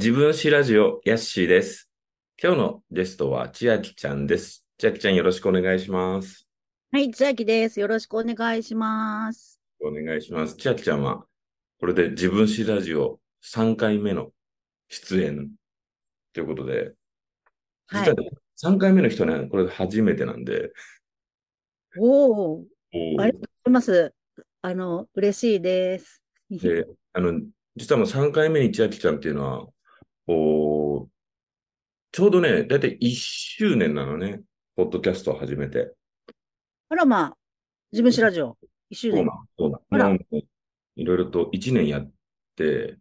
自分史ラジオ、ヤッシーです。今日のゲストは千秋ちゃんです。千秋ちゃんよろしくお願いします。はい、千秋です。よろしくお願いします。お願いします。千秋ちゃんは、これで自分史ラジオ3回目の出演ということで、はい実はね、3回目の人ね、これで初めてなんで、おお、ありがとうございます。あの、嬉しいです。で、あの、実はもう3回目に千秋ちゃんっていうのは、おーちょうどね、だいたい1周年なのね、ポッドキャストを始めて。あら、まあ、自分史ラジオ、一周年そうな。の、そうあらなの。もういろいろと1年やって、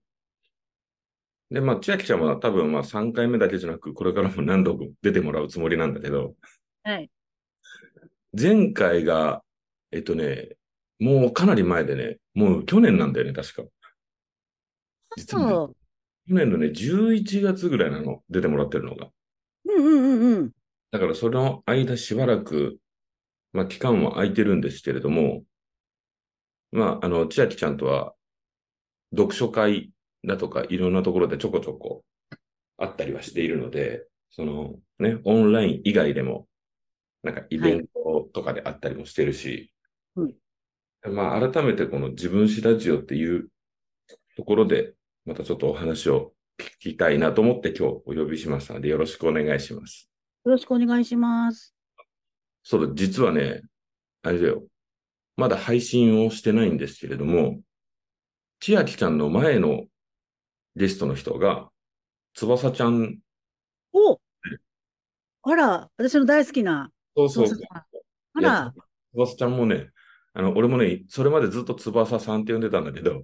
で、まあ、千秋ちゃんは多分まあ3回目だけじゃなく、これからも何度も出てもらうつもりなんだけど、はい。前回が、えっとね、もうかなり前でね、もう去年なんだよね、確か。そう。去年のね、11月ぐらいなの、出てもらってるのが。うんうんうんうん。だからその間しばらく、まあ期間は空いてるんですけれども、まあ、あの、千秋ちゃんとは、読書会だとかいろんなところでちょこちょこあったりはしているので、そのね、オンライン以外でも、なんかイベントとかであったりもしてるし、うんまあ改めてこの自分史ラジオっていうところで、またちょっとお話を聞きたいなと思って今日お呼びしましたので、よろしくお願いします。よろしくお願いします。そうだ、実はね、あれだよ。まだ配信をしてないんですけれども、千秋ちゃんの前のゲストの人が、翼ちゃん、おあら、私の大好きな、そうそう。あら、翼ちゃんもね、あの、俺もね、それまでずっと翼さんって呼んでたんだけど、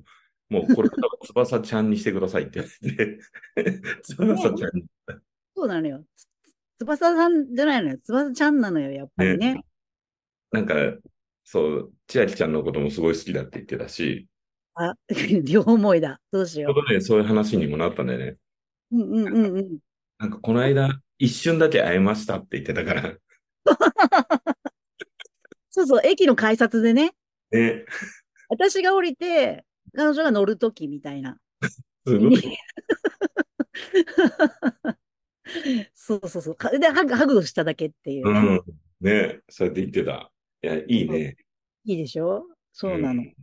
もうこれ翼ちゃんにしてくださいって言って、翼ちゃんに。そうなのよ。つ翼さんじゃないのよ。翼ちゃんなのよ、やっぱりね。なんか、そう、千秋ちゃんのこともすごい好きだって言ってたし、あ、両思いだ。どうしようそういう話にもなったんだよね。う。うんうんうんうん。なんかこの間、一瞬だけ会えましたって言ってたから、そうそう、駅の改札でね、ね、私が降りて、彼女が乗るときみたいな。すごい。そうそうそう。かで、ハグ、ハグをしただけっていうね。うん。ね、そうやって言ってた。いや、いいね。いいでしょ？そうなの。ん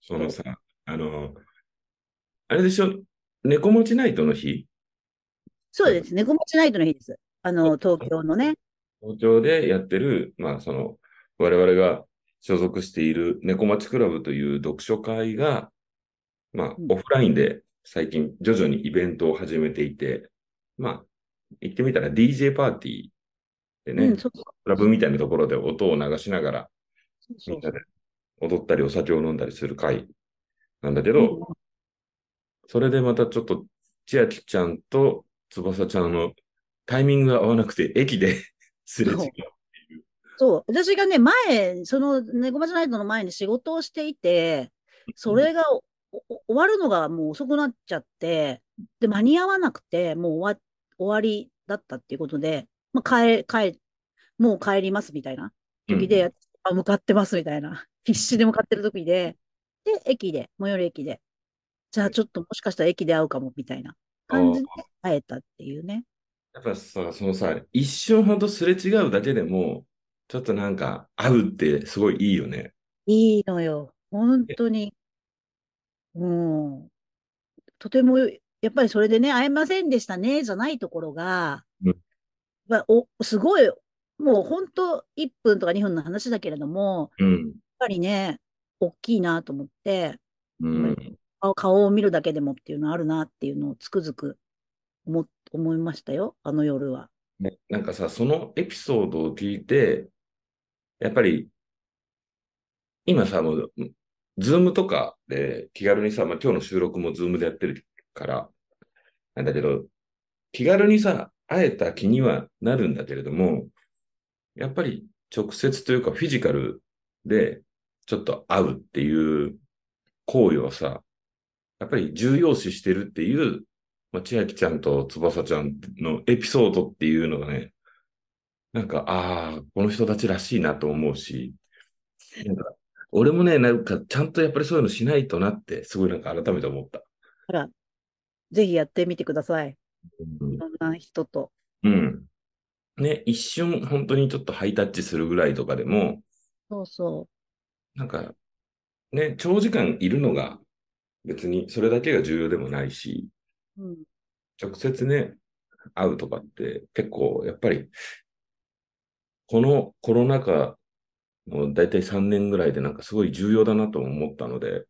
そのさ、あの、あれでしょ、猫持ちナイトの日、そうです。猫持ちナイトの日です。あの、東京のね。東京でやってる、まあ、その、我々が所属している猫町クラブという読書会が、まあう、ん。オフラインで最近徐々にイベントを始めていて、まあ、言ってみたら DJ パーティーでね、うん、ラブみたいなところで音を流しながら、みんなで踊ったりお酒を飲んだりする会なんだけうんど、それでまたちょっと千秋ちゃんと翼ちゃんのタイミングが合わなくて、駅で すれ違う。そう。私がね、前、その猫町ナイトの前に仕事をしていて、それが終わるのがもう遅くなっちゃって、で、間に合わなくて、もう終わ終わりだったっていうことで、まあ、帰、帰、もう帰りますみたいな時で、あ、向かってますみたいな、必死で向かってる時で、で、駅で、最寄り駅で、じゃあちょっともしかしたら駅で会うかもみたいな感じで会えたっていうね。やっぱさ、そのさ、一瞬ほんとすれ違うだけでも、ちょっとなんか会うってすごいいいよね。いいのよ。本当に。うん。とても、やっぱりそれでね、会えませんでしたね、じゃないところが、うんまあお、すごい、もう本当1分とか2分の話だけれども、うん。やっぱりね、大きいなと思って、うん。顔顔を見るだけでもっていうのあるなっていうのをつくづく思、思いましたよ、あの夜は。ね、なんかさ、そのエピソードを聞いて、やっぱり、今さ、もう、ズームとかで気軽にさ、まあ、今日の収録もズームでやってるから、なんだけど、気軽にさ、会えた気にはなるんだけれども、やっぱり直接というかフィジカルでちょっと会うっていう行為をさ、やっぱり重要視してるっていう、まあ、千秋ちゃんと翼ちゃんのエピソードっていうのがね、なんか、ああ、この人たちらしいなと思うし、なんか、俺もね、なんか、ちゃんとやっぱりそういうのしないとなって、すごいなんか改めて思った。あら、ぜひやってみてください。うんいろんな人と。うん。ね、一瞬本当にちょっとハイタッチするぐらいとかでも、そうそなんか、ね、長時間いるのが別にそれだけが重要でもないし、う。うん。直接ね、会うとかって結構やっぱり、このコロナ禍の大体3年ぐらいでなんかすごい重要だなと思ったので、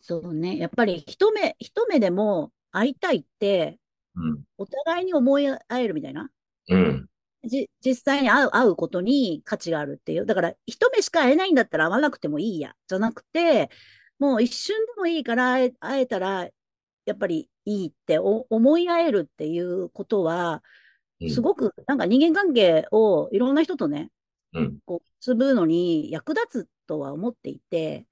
そうね。やっぱり一目、一目でも会いたいって、うん。お互いに思い合えるみたいな。うん。じ、実際に会う、会うことに価値があるっていう。だから、一目しか会えないんだったら会わなくてもいいや。じゃなくて、もう一瞬でもいいから会え、会えたら、やっぱりいいってお思い合えるっていうことは、うんすごく、なんか人間関係をいろんな人とね、うん。こう、結ぶのに役立つとは思っていて、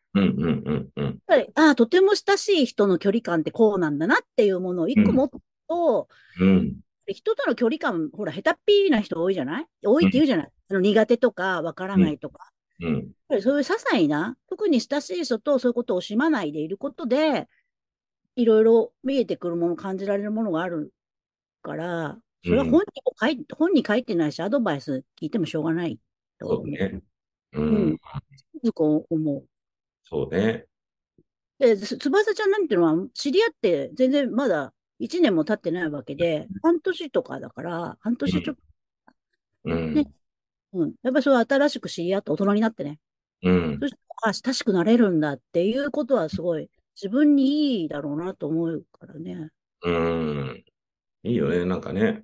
ああ、とても親しい人の距離感ってこうなんだなっていうものを一個持つと、うん。人との距離感、ほら、下手っぴーな人多いじゃない？多いって言うじゃない、あの苦手とか、わからないとか。うん。やっぱりそういう些細な、特に親しい人とそういうことを惜しまないでいることで、いろいろ見えてくるもの、感じられるものがあるから、それは本にも書い本に書いてないし、アドバイス聞いてもしょうがない。そうね。ううん思う。そうね。で、つ翼ちゃんなんていうのは、知り合って全然まだ1年も経ってないわけで、半年とかだから、半年ちょっと、うん。ねうん。やっぱりそう新しく知り合って大人になってね、うんそ。して、あ、親しくなれるんだっていうことはすごい自分にいいだろうなと思うからね。うん。いいよね。なんかね。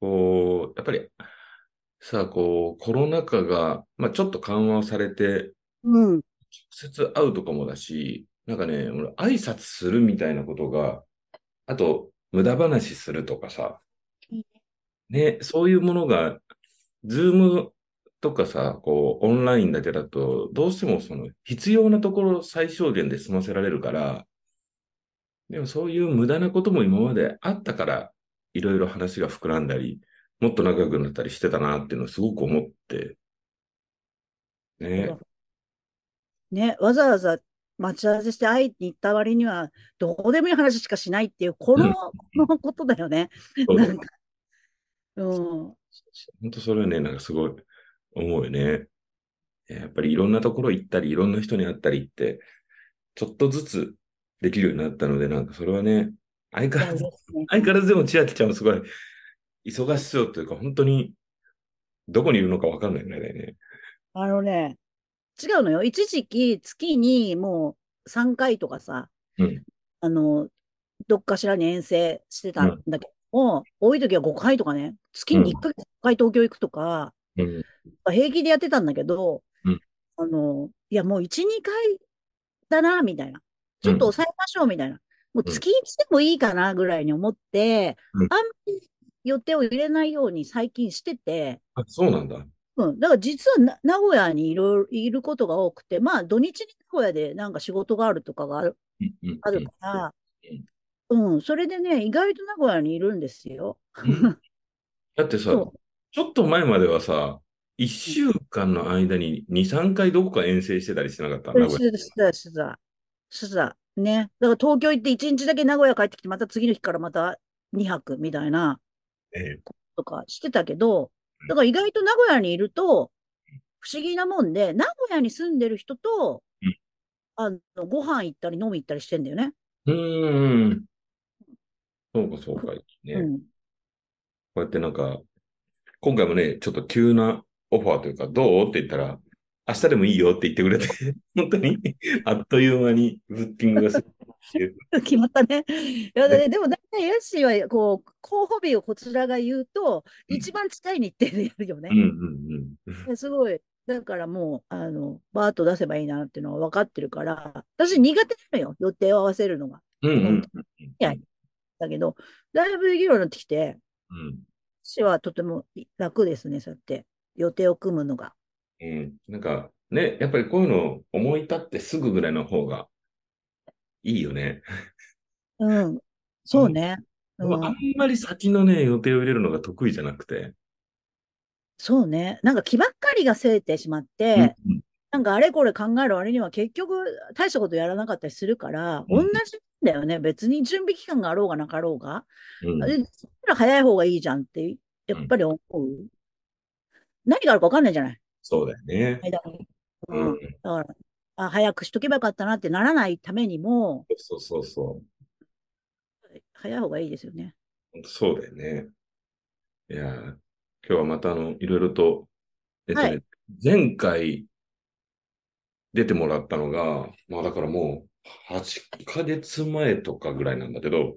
こう、やっぱり、さあ、こう、コロナ禍が、まあ、ちょっと緩和されて、うん。直接会うとかもだし、なんかね、俺挨拶するみたいなことが、あと、無駄話するとかさ、ね、そういうものが、ズームとかさ、こう、オンラインだけだと、どうしてもその、必要なところ最小限で済ませられるから、でもそういう無駄なことも今まであったから、いろいろ話が膨らんだり、もっと仲良くなったりしてたなっていうのをすごく思って、ね。ね、わざわざ待ち合わせして会いに行った割には、どうでもいい話しかしないっていう、この、このことだよね。なんか、うん。本当それはね、なんかすごい思うよね。やっぱりいろんなところ行ったり、いろんな人に会ったりって、ちょっとずつできるようになったので、なんかそれはね、相変わらず、ね相変わらずでも千秋ちゃんはすごい忙しそうというか、本当にどこにいるのかわかんないぐらいだよね。あのね、違うのよ。一時期、月にもう3回とかさ、うんあの、どっかしらに遠征してたんだけども、多い時は5回とかね、月に1ヶ月5回東京行くとか、うん。平気でやってたんだけど、うんあの、いやもう1、2回だな、みたいな。ちょっと抑えましょう、みたいな。もう月1でもいいかな、ぐらいに思って、うんあんまり予定を入れないように最近してて、あ、そうなんだ。うん。だから実はな名古屋にいろいることが多くて、まあ土日に名古屋でなんか仕事があるとかがあるうんうんあるから、うん。それでね、意外と名古屋にいるんですよ。うんだってさそ、ちょっと前まではさ、一週間の間に2、3回どこか遠征してたりしてなかった？名古屋。してた、してた、してた。ね。だから東京行って1日だけ名古屋帰ってきて、また次の日からまた2泊みたいな、ええとかしてたけど、だから意外と名古屋にいると、不思議なもんで、名古屋に住んでる人とうん、あの、ご飯行ったり飲み行ったりしてんだよね。うーん。そうか、そうか。ね。うん。こうやってなんか、今回もね、ちょっと急なオファーというか、どう？って言ったら、明日でもいいよって言ってくれて、本当にあっという間にブッキングがする。決まったね。いやででも大体、ヤッシーは、こう、候補日をこちらが言うと、うん一番近い日程でやるよねうん。うんうん。ですごい。だからもう、あの、バーッと出せばいいなっていうのは分かってるから、私苦手なのよ、予定を合わせるのが。うんうんやだけど、だいぶできるようになってきて、うん。私はとても楽ですね、そうやって予定を組むのが。うん。なんか、ね、やっぱりこういうの思い立ってすぐぐらいの方がいいよね。うん。そうね。うんあんまり先のね、予定を入れるのが得意じゃなくて。そうね。なんか気ばっかりがせいてしまって、うんなんかあれこれ考える割には結局大したことやらなかったりするから、うん同じだよね。別に準備期間があろうがなかろうが。うん。で早い方がいいじゃんって、やっぱり思う？何があるか分かんないじゃない。そうだよね。ううんん。だから、あ、早くしとけばよかったなってならないためにも、そうそうそ早い方がいいですよね。う。そうだよね。いやー、今日はまたあの、いろいろと、えっとね、はい前回出てもらったのが、まあだからもう8ヶ月前とかぐらいなんだけど、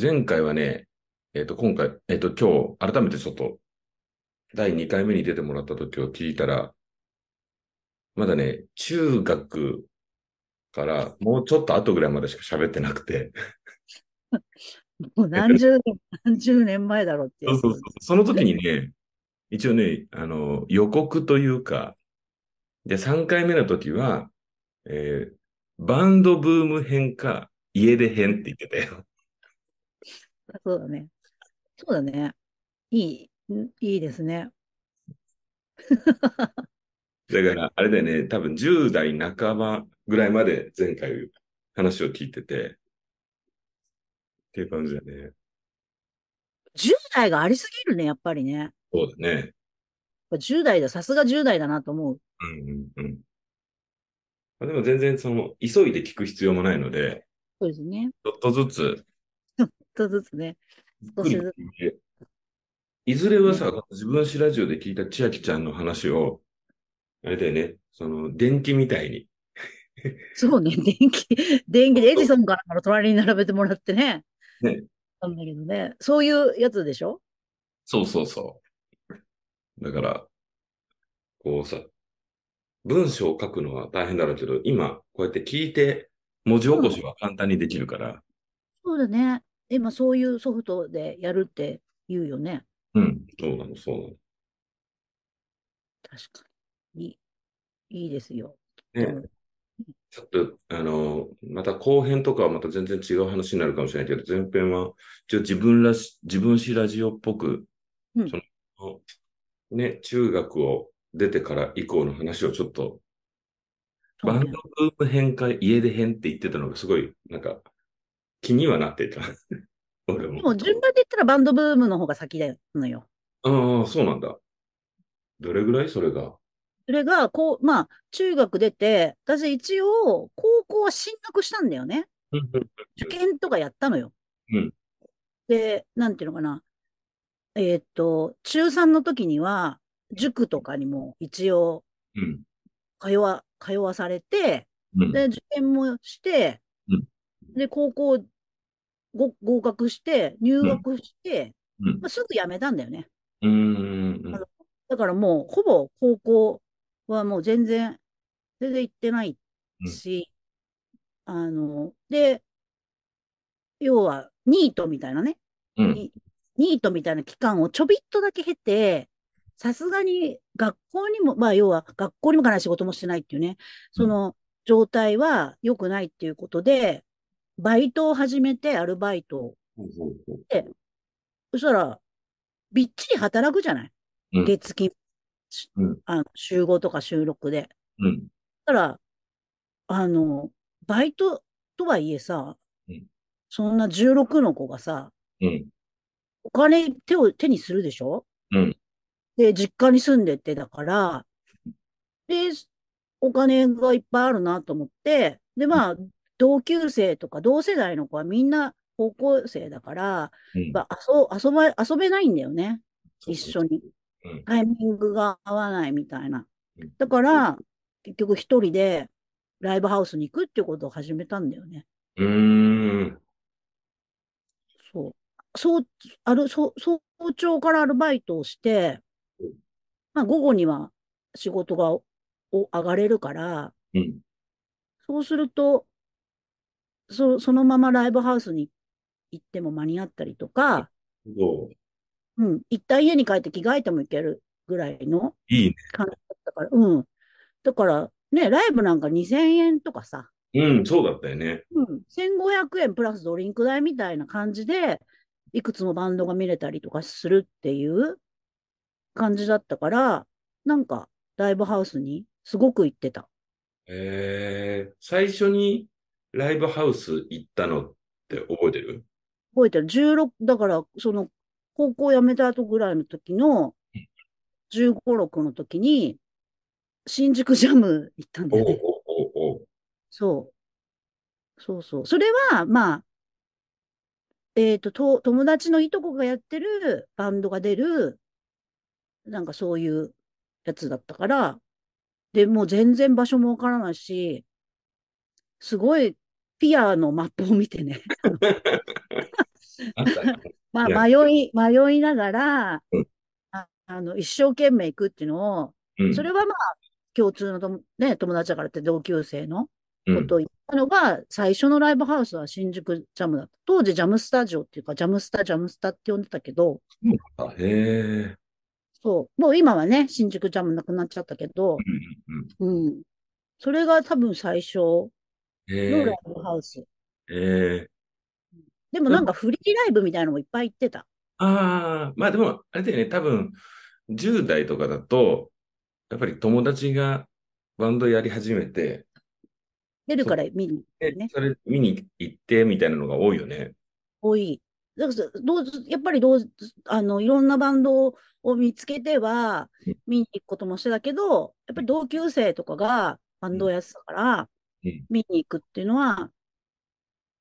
前回はね、えっと、今回、えっと、今日、改めてちょっと、第2回目に出てもらった時を聞いたら、まだね、中学からもうちょっと後ぐらいまでしか喋ってなくて、もう何十年、何十年前だろうってやつそうそうそう。その時にね、一応ね、あの、予告というか、で、3回目の時は、えーバンドブーム編か、家出編って言ってたよ。そうだね。そうだね。いい、んいいですね。だから、あれだよね、多分10代半ばぐらいまで前回話を聞いてて、っていう感じだね。10代がありすぎるね、やっぱりね。そうだね。ぱ10代だ、さすが10代だなと思う。うんうんうん。まあでも全然その、急いで聞く必要もないので、そうですね。ちょっとずつ、ちょっとずつね。ゆっくり聞いずれはさ、自分史ラジオで聞いた千秋ちゃんの話を、あれだよね、その、電気みたいに、そうね、電気、電気でエジソンからの隣に並べてもらってね。ね。なんだけどね。そういうやつでしょ？そうそうそう。だから、こうさ、文章を書くのは大変だろうけど、今、こうやって聞いて、文字起こしは簡単にできるから、そうだね。今そういうソフトでやるって言うよね。うん、そうなの、そうなの。確かに。いい、いいですよ。ねちょっと、あの、また後編とかはまた全然違う話になるかもしれないけど、前編は、一応自分らし、自分史ラジオっぽく、うんその、ね、中学を出てから以降の話をちょっと、バンドブーム編か家出編って言ってたのがすごい、なんか、気にはなっていた。俺も。でも順番で言ったらバンドブームの方が先だのよ。ああ、そうなんだ。どれぐらい？それが。それが、こう、まあ、中学出て、私一応、高校は進学したんだよね。受験とかやったのよ。うんで、なんていうのかな。えーっと、中3の時には、塾とかにも一応うん。通わ、通わされて、うん。で、受験もして、うんで、高校ご合格して、入学して、うんまあ、すぐ辞めたんだよね。だからもう、ほぼ高校はもう全然、全然行ってないし、あの、で、要は、ニートみたいなね、うん。ニニートみたいな期間をちょびっとだけ経て、さすがに学校にも、まあ要は学校にも行かない仕事もしてないっていうね、その状態は良くないっていうことで、バイトを始めて、アルバイトを。そしたら、びっちり働くじゃない、うん。月金、しうんあの週5とか週6で。うん。たら、あの、バイトとはいえさ、うんそんな16の子がさ、うん。お金手を手にするでしょ？うん。で、実家に住んでてだから、で、お金がいっぱいあるなと思って、で、まあ、同級生とか同世代の子はみんな高校生だから、うん。まあ、遊遊ば、遊べないんだよね。一緒に。うん。タイミングが合わないみたいなうん。だから、結局一人でライブハウスに行くっていうことを始めたんだよね。うーん。そう。そう、ある、そう、早朝からアルバイトをしてうん、まあ午後には仕事がお上がれるから、うん。そうすると、そ、そのままライブハウスに行っても間に合ったりとか、うん、一旦家に帰って着替えても行けるぐらいのいいね。感じだったから、うん。だから、ね、ライブなんか2000円とかさ、うん、そうだったよね。うん、1500円プラスドリンク代みたいな感じで、いくつもバンドが見れたりとかするっていう感じだったから、なんかライブハウスにすごく行ってた。えー、最初にライブハウス行ったのって覚えてる？覚えてる。16、だから、その、高校辞めた後ぐらいの時の、15、6の時に、新宿ジャム行ったんだよね。そう。そうそう。それは、まあ、えっと、と、友達のいとこがやってるバンドが出る、なんかそういうやつだったから、で、もう全然場所もわからないし、すごいピアのマップを見てね まあ、迷い、迷いながらうん、ああの、一生懸命行くっていうのを、うんそれはまあ、共通のとも、ね、友達だからって同級生のうんことを言ったのが、最初のライブハウスは新宿ジャムだった。当時ジャムスタジオっていうか、ジャムスタ、ジャムスタって呼んでたけど、あへえ。そう、もう今はね、新宿ジャムなくなっちゃったけど、うんうんうん。それが多分最初のライブハウス。へえ。でもなんかフリーライブみたいなのもいっぱい行ってた。ああ、まあでも、あれだよね、多分、10代とかだと、やっぱり友達がバンドやり始めて、出るから見に行ってでね。それ見に行ってみたいなのが多いよね。多い。だからどうやっぱりどうあのいろんなバンドを見つけてはうん見に行くこともしてたけど、やっぱり同級生とかがバンドをやってたから、うん見に行くっていうのは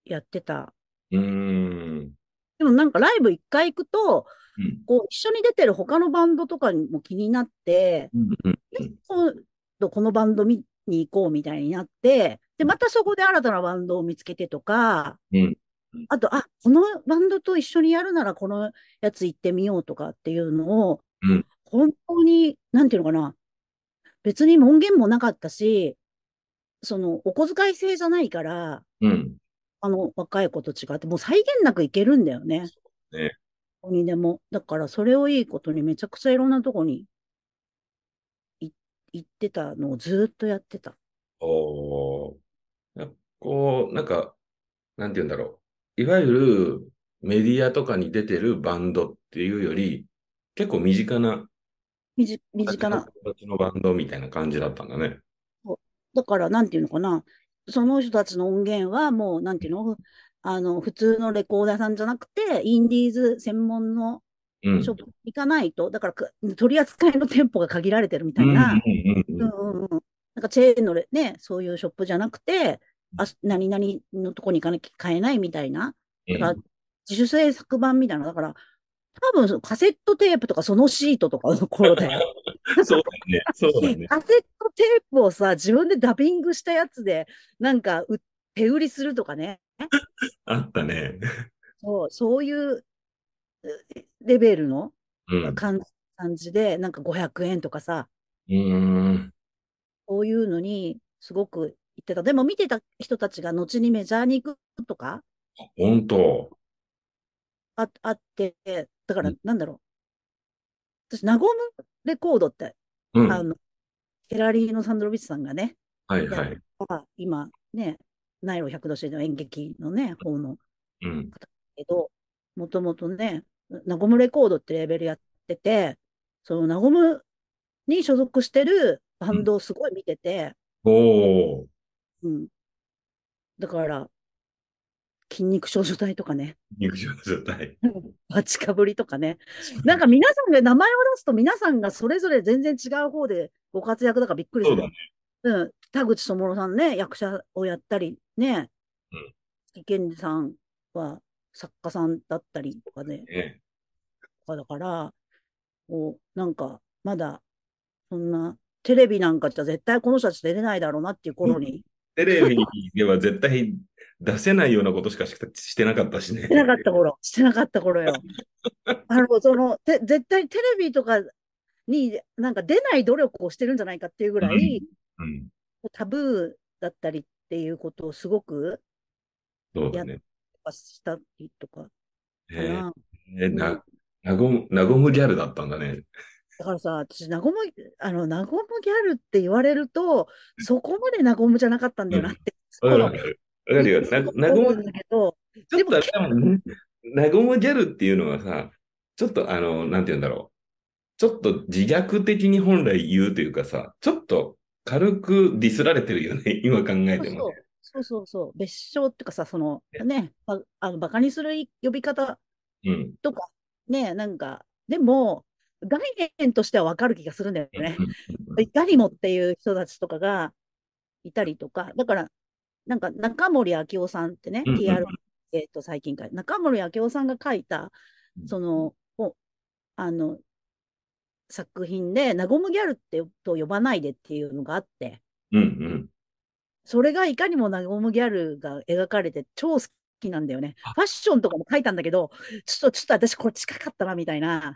やってた。うーん。でもなんかライブ一回行くと、うん。こう一緒に出てる他のバンドとかにも気になって、うんうん今度このバンド見に行こうみたいになって、で、またそこで新たなバンドを見つけてとか、うん。あと、あ、このバンドと一緒にやるならこのやつ行ってみようとかっていうのを、うん。本当に、なんていうのかな、別に門限もなかったし、その、お小遣い制じゃないから、うん。あの、若い子と違って、もう際限なく行けるんだよね。ねどこにでも。だから、それをいいことに、めちゃくちゃいろんなとこにい行ってたのをずーっとやってた。おこう、なんか、なんて言うんだろう。いわゆるメディアとかに出てるバンドっていうより、結構身近な、身近な。形のバンドみたいな感じだったんだね。だから、なんていうのかな。その人たちの音源はもう、なんていうの？あの、普通のレコーダーさんじゃなくて、インディーズ専門のうん。ショップに行かないと、だからか、取り扱いの店舗が限られてるみたうんうんいな、うんうんうんうんうん。なんかチェーンのレね、そういうショップじゃなくて、あ、何々のとこに行かなきゃ買えないみたいな。だから、自主制作版みたいな。だから、多分カセットテープとかそのシートとかの 頃だよ。そうだね。そうだね。カセットテープをさ、自分でダビングしたやつで、なんかう、手売りするとかね。あったね。そう、そういうえレベルのうん。感感じで、なんか500円とかさ、うーん。そういうのにすごく言ってた。でも見てた人たちが後にメジャーに行くとか？本当。ああって、だからうんなんだろう。私、ナゴムレコードって、うん。あの、ケラリーノ・サンドロビッチさんがね、はいはい。あ今ね、ナイロ100度しての演劇のね、方のうん。けど、もともとね、ナゴムレコードってレーベルやってて、そのナゴムに所属してるバンドをすごい見てて、おー。うん。だから、筋肉少女隊とかね、肉状状態。バチかぶりとかね、なんか皆さんが名前を出すと皆さんがそれぞれ全然違う方でご活躍だからびっくりする。そうだ。ね。うん、田口智さんね、役者をやったりね、うん。月健二さんは作家さんだったりとかね、ね。とかだから、こう、なんか、まだ、そんな、テレビなんかじゃ絶対この人たち出れないだろうなっていう頃に、テレビでは絶対出せないようなことしかししてなかったしね。してなかった頃、してなかった頃よ。あの、その、て絶対テレビとかになんか出ない努力をしてるんじゃないかっていうぐらい、うん。タブーだったりっていうことをすごくそうだね。したりとかかえな。ー、な、なごむ、なごむギャルだったんだね。だからさ、私、なごむ、あの、なごむギャルって言われると、そこまでなごむじゃなかったんだよなって、わかるわかる。わかるよ。な、なごむ思うん、だけど、ちょっと。なごむギャルっていうのはさ、ちょっとあの、なんて言うんだろう。ちょっと自虐的に本来言うというかさ、ちょっと軽くディスられてるよね、今考えてもね。そうそうそう、別称っていうかさ、そのね、ばあのバカにする呼び方うん。とか、ね、なんか、でも、概念としてはわかる気がするんだよね。いかにもっていう人たちとかがいたりとか、だから、なんか中森明夫さんってね、TR、えっと、最近書い中森明夫さんが書いたう、ん。その、おあの、作品で、なごむギャルってと呼ばないでっていうのがあって、うんうん。それがいかにもなごむギャルが描かれて超好きなんだよね。ファッションとかも書いたんだけど、ちょっと、ちょっと私これ近かったなみたいな、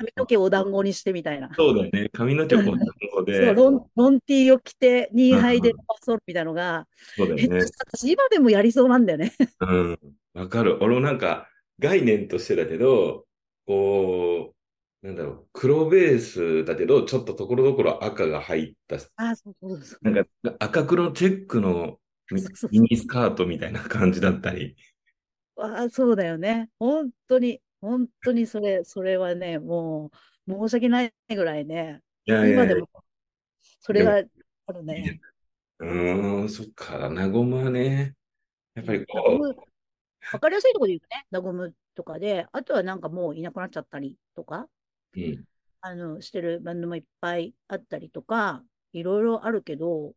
髪の毛をお団子にしてみたいな。そうだよね。髪の毛も団子そうで。ロン、ロンティーを着て、ニーハイでうんパソルみたいなのが、そうだよね。え私今でもやりそうなんだよね。うん。わかる。俺もなんか概念としてだけど、こう、なんだろう、黒ベースだけど、ちょっとところどころ赤が入った、あ、そうそうそう。なんか赤黒チェックのミニスカートみたいな感じだったり。あ、そうだよね。本当に、本当にそれ、それはね、もう、申し訳ないぐらいね、いやいやいや今でも、それがあるね。うーん、そっか、ナゴムはね、やっぱりナこゴム、わかりやすいところで言うとね、ナゴムとかで、あとはなんかもういなくなっちゃったりとか、う、うん、あの、してるバンドもいっぱいあったりとか、いろいろあるけど、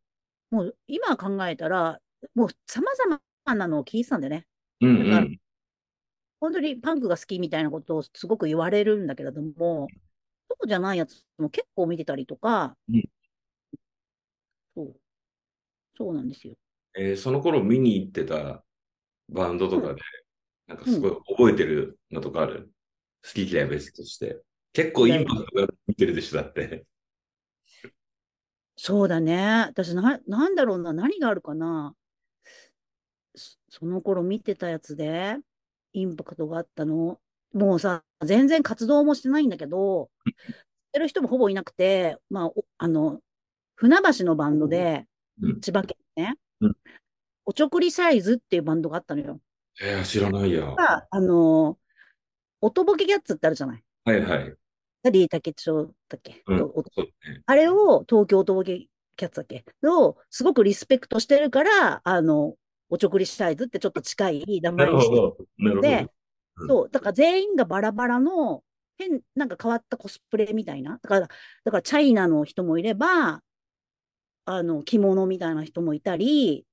もう今考えたら、もう様々なのを聞いてたんだよね。うん、うん、本当にパンクが好きみたいなことをすごく言われるんだけれども、そうじゃないやつも結構見てたりとか、うんそう、そうなんですよ。えーその頃見に行ってたバンドとかで、なんかすごい覚えてるのとかある？好き嫌い別として。結構インパクトが見てるでしょ、だって。そうだね。私な、なんだろうな、何があるかな。そその頃見てたやつで、インパクトがあったの？もうさ、全然活動もしてないんだけど、してる人もほぼいなくて、まあ、おあの、船橋のバンドで、うん千葉県ねうん、おちょくりサイズっていうバンドがあったのよ。えー、知らないや。はが、あの、おとぼけキャッツってあるじゃない？いはい。ダディ竹町だっけ、うん。あれを東京おとぼけキャッツだっけ？をすごくリスペクトしてるから、あの、おちょくりサイズってちょっと近い名な前にしてでど。、そう、だから全員がバラバラの変、なんか変わったコスプレみたいな。だから、だからチャイナの人もいれば、あの、着物みたいな人もいたり、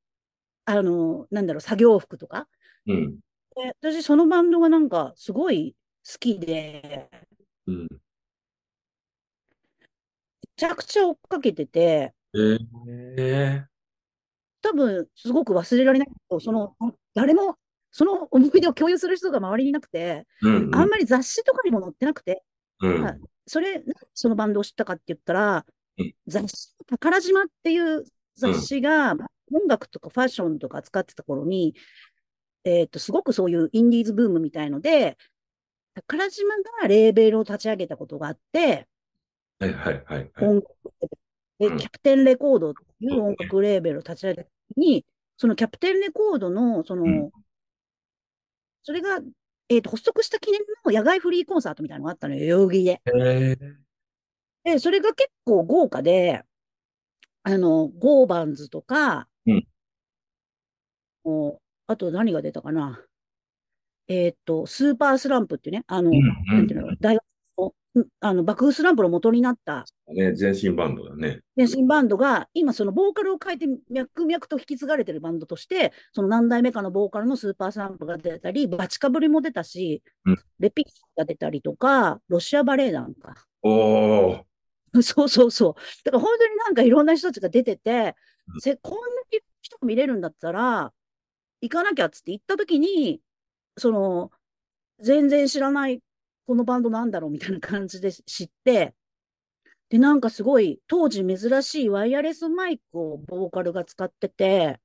あの、なんだろう、作業服とか。うん。で私、そのバンドがなんかすごい好きで、うん。めちゃくちゃ追っかけてて、えー、え多分すごく忘れられないその、誰も、その思い出を共有する人が周りにいなくて、ー、うん、あんまり雑誌とかにも載ってなくて、うん。はいそれ、そのバンドを知ったかって言ったらうん、雑誌、宝島っていう雑誌が、音楽とかファッションとか扱ってた頃に、えっと、すごくそういうインディーズブームみたいので、宝島がレーベルを立ち上げたことがあって、はいはいはいはい。音楽キャプテンレコードっていう音楽レーベルを立ち上げた時に、そのキャプテンレコードの、その、うん。それが、えっと、発足した記念の野外フリーコンサートみたいなのがあったのよ、代々木で。えー、で、それが結構豪華で、あの、ゴーバンズとか、うん。おあと何が出たかな。えーっと、スーパースランプっていうね、あの、うん。なんていうの、大学あの、爆風スランプの元になったね、全身バンドだね。全身バンドが、今そのボーカルを変えて脈々と引き継がれてるバンドとして、その何代目かのボーカルのスーパースランプが出たり、バチカブリも出たし、うんレピッが出たりとか、ロシアバレエ団か。おー、そうそうそう。だから本当になんかいろんな人たちが出ててうん、せこんな人が見れるんだったら、行かなきゃっつって行った時に、その、全然知らないこのバンドなんだろうみたいな感じで知って、で、なんかすごい、当時珍しいワイヤレスマイクをボーカルが使ってて、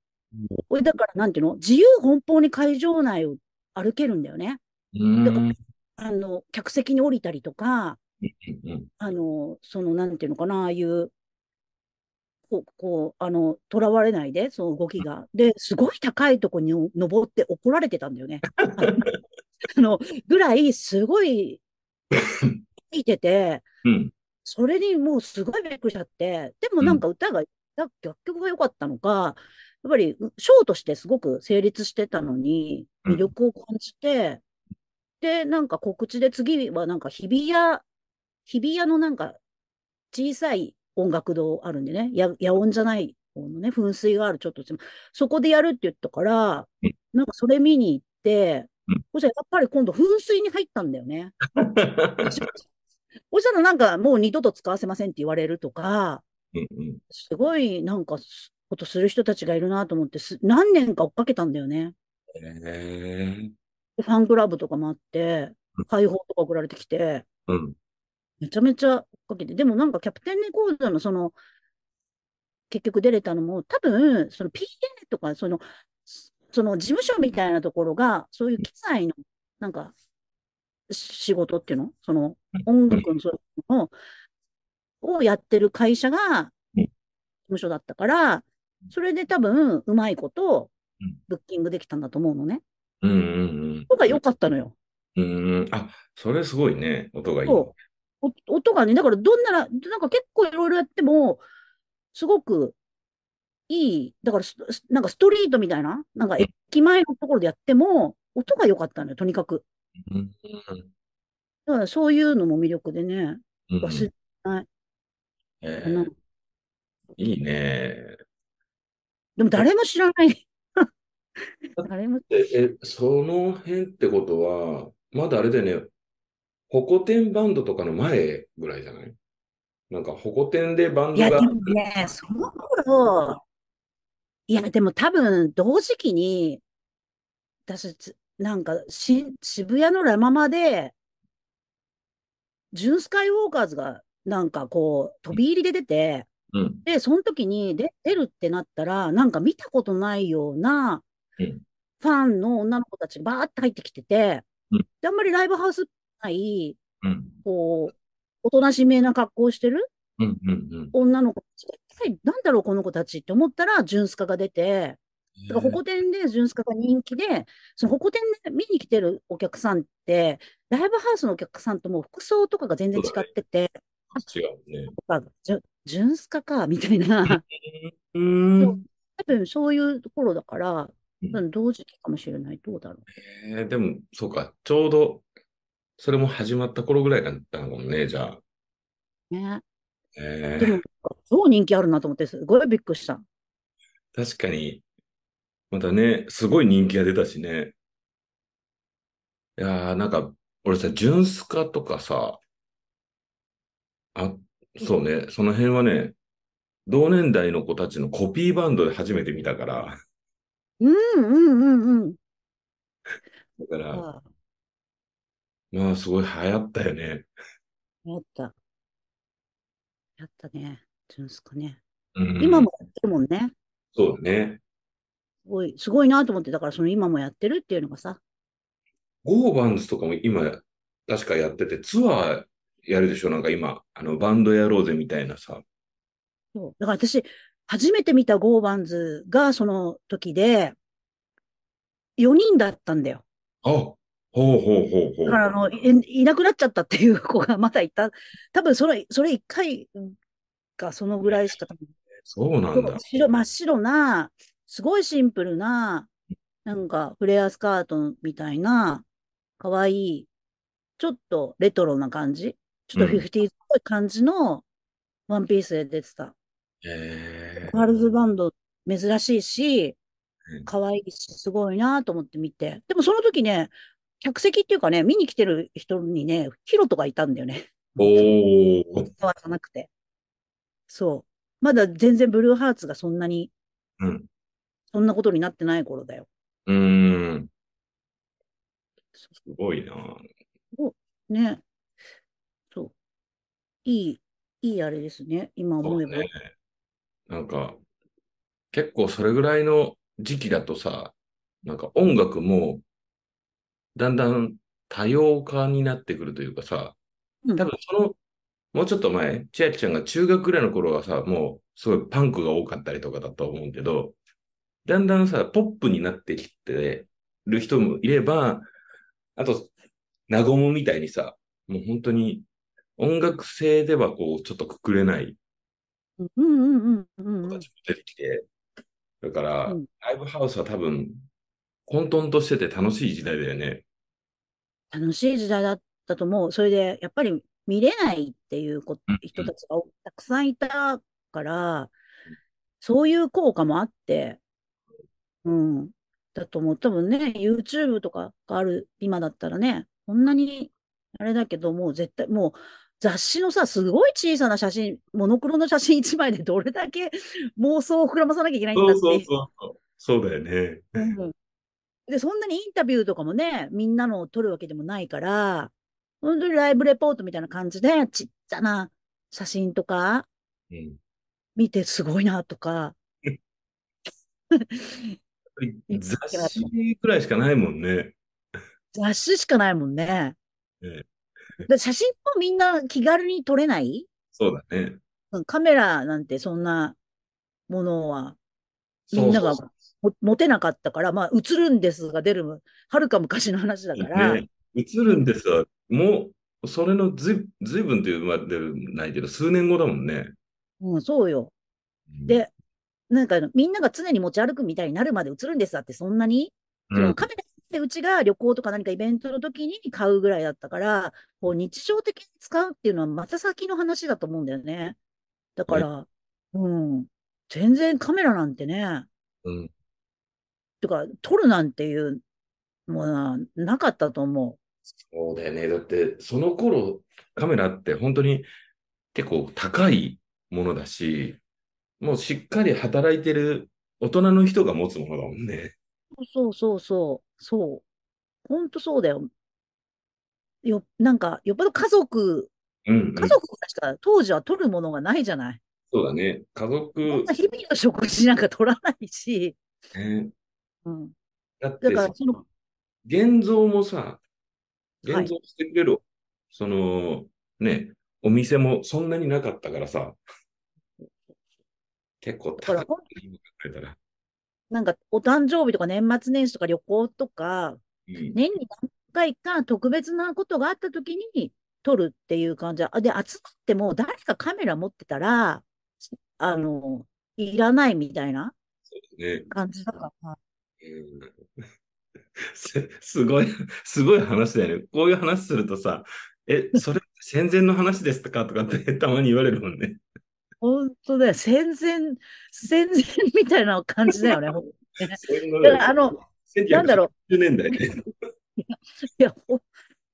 これだからなんていうの？自由奔放に会場内を歩けるんだよね。うーん。あの、客席に降りたりとか、うんあの、その、なんていうのかな、ああいう、こう、こう、あの、とらわれないで、その動きが。で、すごい高いとこに登って怒られてたんだよね。あのぐらい、すごい、見てて、うん。それにもうすごいびっくりしちゃって、でもなんか歌が、楽曲が良かったのか、やっぱりショーとしてすごく成立してたのに、うん。魅力を感じて、で、なんか告知で次はなんか日比谷、日比谷のなんか小さい音楽堂あるんでね、や野音じゃない方のね、噴水があるちょっとでも、そこでやるって言ったからうん、なんかそれ見に行ってうん、そしたらやっぱり今度噴水に入ったんだよね。そしたらなんかもう二度と使わせませんって言われるとか、うんうんすごいなんかすことする人たちがいるなと思ってす、何年か追っかけたんだよね。へファンクラブとかもあってうん、解放とか送られてきて、うん。めちゃめちゃ追っかけて、でもなんかキャプテンレコードのその、結局出れたのも、多分、その PA とか、その、その事務所みたいなところが、そういう機材の、なんか、仕事っていうの？その、音楽のそういうのをやってる会社が、うん事務所だったから、それで多分、うまいことうん、ブッキングできたんだと思うのね。うんうんとか良かったのよ。うん。うん。あ、それすごいね。音がいい。そうお音がね、だからどんなら、なんか結構いろいろやっても、すごくいい、だからなんかストリートみたいな、なんか駅前のところでやっても、音が良かったのよ、とにかく。うんだからそういうのも魅力でね、うん忘れない。いいね。でも誰も知らない。誰も、え、え、その辺ってことは、まだあれだよね、ホコ天バンドとかの前ぐらいじゃない？なんか、ホコ天でバンいや、ドがでもね、その頃、いや、でも多分、同時期に、私、つなんか、し、渋谷のラママで、ジュン・スカイウォーカーズが、なんかこう、飛び入りで出て、うん、で、その時にで出るってなったら、なんか見たことないようなうん。ファンの女の子たちがバーって入ってきててうん、で、あんまりライブハウスっぽい、うん、こう、おとなしめな格好をしてるうん、うん、うん。女の子たちが、一体なんだろう、この子たちって思ったら、ジュンスカが出て、だから、ホコ天でジュンスカが人気で、そのホコ天で見に来てるお客さんって、ライブハウスのお客さんともう服装とかが全然違ってて、違うね。あジュジュンスカか、みたいな、うん多分そういうところだから、うんうん同時期かもしれない。どうだろえーでも、そうか、ちょうど、それも始まった頃ぐらいだったもね、じゃあ。う。ね。えでも、超人気あるなと思って、すごいびっくりした。確かに、またね、すごい人気が出たしね。いやー、なんか、俺さ、ジュンスカとかさ、あ、そうね、その辺はね、同年代の子たちのコピーバンドで初めて見たから、うんうんうんうん。だから、ああ、まあ、すごい流行ったよね。やった。やったね。ジュンスカね。うん、今もやってるもんね。そうだね。すごい、すごいなと思って、だからその今もやってるっていうのがさ。ゴーバンズとかも今、確かやってて、ツアーやるでしょ？なんか今、あの、バンドやろうぜみたいなさ。そう。だから私、初めて見たゴーバンズがその時で、4人だったんだよ。あ、ほうほうほうほう。だからあの、い、いなくなっちゃったっていう子がまだいた。多分それ、それ1回かそのぐらいしか多分そうなんだ。白、真っ白な、すごいシンプルな、なんかフレアスカートみたいな、かわいい、ちょっとレトロな感じ、ちょっとうんフィフティーズっぽい感じのワンピースで出てた。へガールズバンド珍しいしうん、可愛いし、すごいなと思って見て。でもその時ね、客席っていうかね、見に来てる人にね、ヒロトがいたんだよね。ー。おー。川じゃなくて。そう。まだ全然ブルーハーツがそんなに、うん。そんなことになってない頃だよ。うーん。そすごいな。うね。そう。いい、いいあれですね。今思えば。ね。なんか、結構それぐらいの時期だとさ、なんか音楽も、だんだん多様化になってくるというかさ、うん。多分その、もうちょっと前、千秋ちゃんが中学ぐらいの頃はさ、もうすごいパンクが多かったりとかだと思うけど、だんだんさ、ポップになってきてる人もいれば、あと、ナゴムみたいにさ、もう本当に音楽性ではこう、ちょっとくくれないうん。うんうんうんうん。子たちも出てきて、だから、うん。ライブハウスは多分、混沌としてて楽しい時代だよね。楽しい時代だったと思う。それで、やっぱり見れないっていうこうん人たちがたくさんいたから、そういう効果もあって、うん。だと思う。多分ね、YouTube とかがある今だったらね、こんなに、あれだけど、もう絶対、もう雑誌のさ、すごい小さな写真、モノクロの写真一枚でどれだけ妄想を膨らまさなきゃいけないんだってそうそうそう。そうだよね。うんで、そんなにインタビューとかもね、みんなのを撮るわけでもないから、本当にライブレポートみたいな感じで、ちっちゃな写真とかうん。見てすごいなとか。雑誌くらいしかないもんね。雑誌しかないもんね。ね で写真もみんな気軽に撮れない？そうだね。うんカメラなんてそんなものはみんなが持てなかったから、まあ映るんですが出る、はるか昔の話だから、ね。映るんですわ。もう、それのずいずいぶんっていうまでないけど、数年後だもんね。うん、そうよ。で、なんかみんなが常に持ち歩くみたいになるまで映るんですだって、そんなに、うん、そのカメラでうちが旅行とか何かイベントの時に買うぐらいだったから、こう日常的に使うっていうのはまた先の話だと思うんだよね。だから、うん、全然カメラなんてね、うん。とか撮るなんていうものはなかったと思そうだよね。だって、その頃、カメラって本当に結構高いものだし、もうしっかり働いてる大人の人が持つものだもんね。う。そうそうそう、そう。ほんとそうだよ。よ、なんか、よっぽど家族、うん、うん家族しか当時は撮るものがないじゃない。そうだね。家族、そんな日々の食事なんか取らないし、ね、うん。だってだから、その、現像もさ、はい。現像してくれる、その、ね、お店もそんなになかったからさ、結構高。なんか、お誕生日とか年末年始とか旅行とか、うん。年に何回か特別なことがあった時に撮るっていう感じ。で、あで、集まっても誰かカメラ持ってたら、あの、いらないみたいなね。感じだから。うん す すごい、すごい話だよね。こういう話するとさ、え、それ戦前の話ですか？とかってたまに言われるもんね。本当だよ。戦前、戦前みたいな感じだよね。だからあの、なんだろ1980年代ね。いや、ほ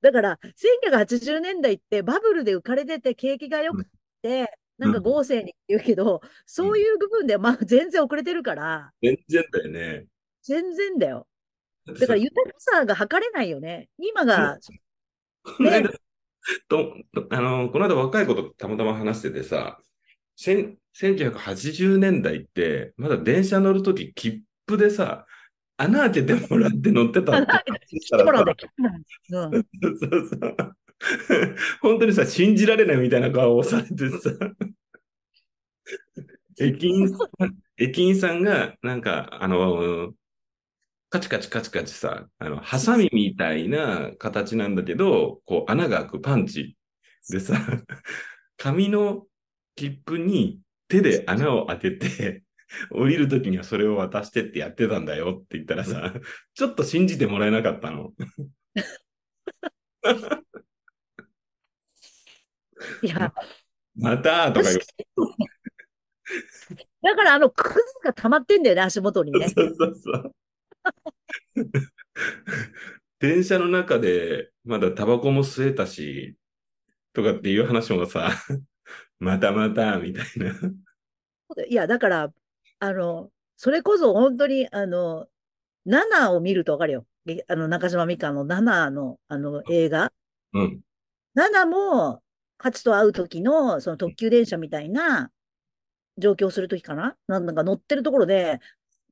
だから、1980年代ってバブルで浮かれてて景気が良くて、なんか豪勢に言うけど、そういう部分ではまあ全然遅れてるから、全然だよね。全然だよ。だから豊かさが測れないよね。今が、この間、と、あの、この間若い子とたまたま話しててさ、せん1980年代って、まだ電車乗るとき、切符でさ、穴開けてもらって乗ってたって。本当にさ、信じられないみたいな顔をされてさ、駅員さん、駅員さんが、なんか、あの、カチカチカチカチさ、あの、ハサミみたいな形なんだけど、こう、穴が開くパンチでさ、紙の切符に手で穴を開けて、降りるときにはそれを渡してってやってたんだよって言ったらさ、ちょっと信じてもらえなかったの。いや、またとか言確かにだからあの、クズが溜まってんだよね、足元にう。ね。そうそうそう。電車の中でまだタバコも吸えたし、とかっていう話もさ、またまたみたいな。いや、だから、あの、それこそ本当に、あの、ナナを見るとわかるよ。げあの、中島美嘉のナナの、あの、映画。うん。ナナも、ハチと会う時の、その特急電車みたいな状況をする時かな？なんか乗ってるところで、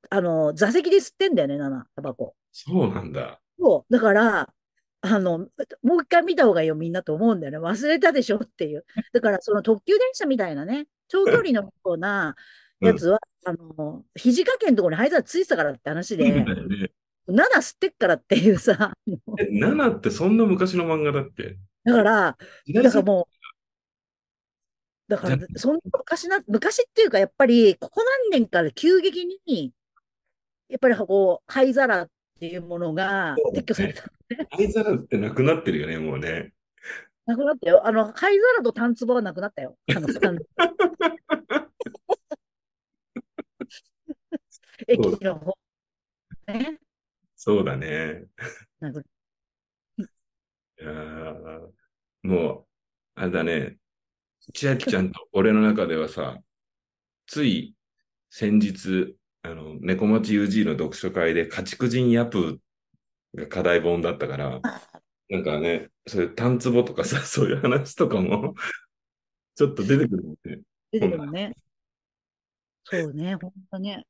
あの、座席で吸ってんだよね、ナナ、タバコ。そうなんだ。そう。だから、あの、もう一回見た方がいいよ、みんなと思うんだよね。忘れたでしょっていう。だから、その特急電車みたいなね、長距離のようなやつは、あの、肘掛けのところに灰皿ついてたからって話でそう、だよね。7吸ってっからっていうさ、え、ナナってそんな昔の漫画だっけ？だから、だからもじゃだから、そんな昔な、昔っていうか、やっぱり、ここ何年かで急激に、やっぱりこう、灰皿っていうものが撤去された。灰皿ってなくなってるよね、もうね。なくなったよ。あの、灰皿とタン壺はなくなったよ。あの、駅の方。ね。そうだね。なくいやーもう、あれだね。千秋ちゃんと俺の中ではさ、つい先日、あの、猫町 UG の読書会で家畜人ヤプーが課題本だったから、なんかね、そういう単壺とかさ、そういう話とかも、ちょっと出てくるもんね。出てくるね。そうね、ほんとね。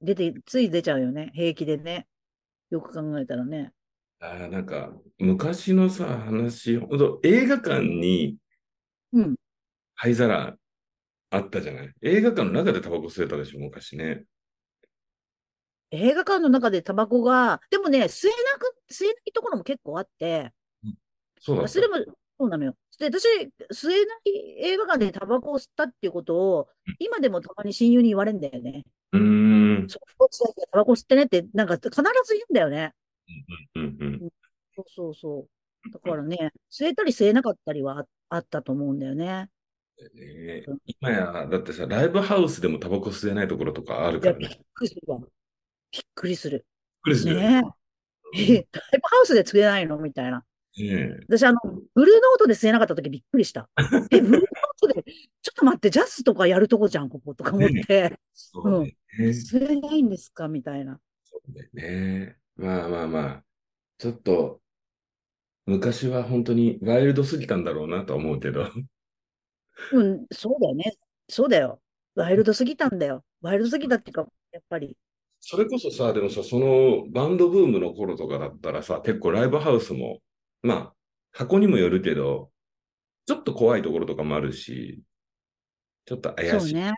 出て、つい出ちゃうよね。平気でね。よく考えたらね。あーなんか、昔のさ、話、ほんと映画館にうん。灰皿あったじゃない？映画館の中でタバコ吸えたでしょ、昔ね。映画館の中でタバコが、でもね、吸えなく、吸えないところも結構あって、そうだったそれも、そうなのよ。で、私、吸えない映画館でタバコを吸ったっていうことを、今でもたまに親友に言われるんだよね。うーん。そう、こっちだけタバコ吸ってねって、なんか必ず言うんだよね。うんうん。そうそうそう。だからね、吸えたり吸えなかったりはああったと思うんだよね。ね今や、だってさ、ライブハウスでもタバコ吸えないところとかあるからね。びっくりするわ。びっくりする。びっくりするよね。ねえ。え、ライブハウスで吸えないの？みたいな。ね私、あの、ブルーノートで吸えなかった時びっくりした。え、ブルーノートで、ちょっと待って、ジャズとかやるとこじゃん、こことか思って。そうだよね。吸えないんですか？みたいな。そうだよね。まあまあまあ、ちょっと、昔は本当にワイルドすぎたんだろうなとは思うけど。うん、そうだよね。そうだよ。ワイルドすぎたんだよ。ワイルドすぎたっていうか、やっぱり。それこそさ、でもさ、そのバンドブームの頃とかだったらさ、結構ライブハウスも、まあ、箱にもよるけど、ちょっと怖いところとかもあるし、ちょっと怪しい。雰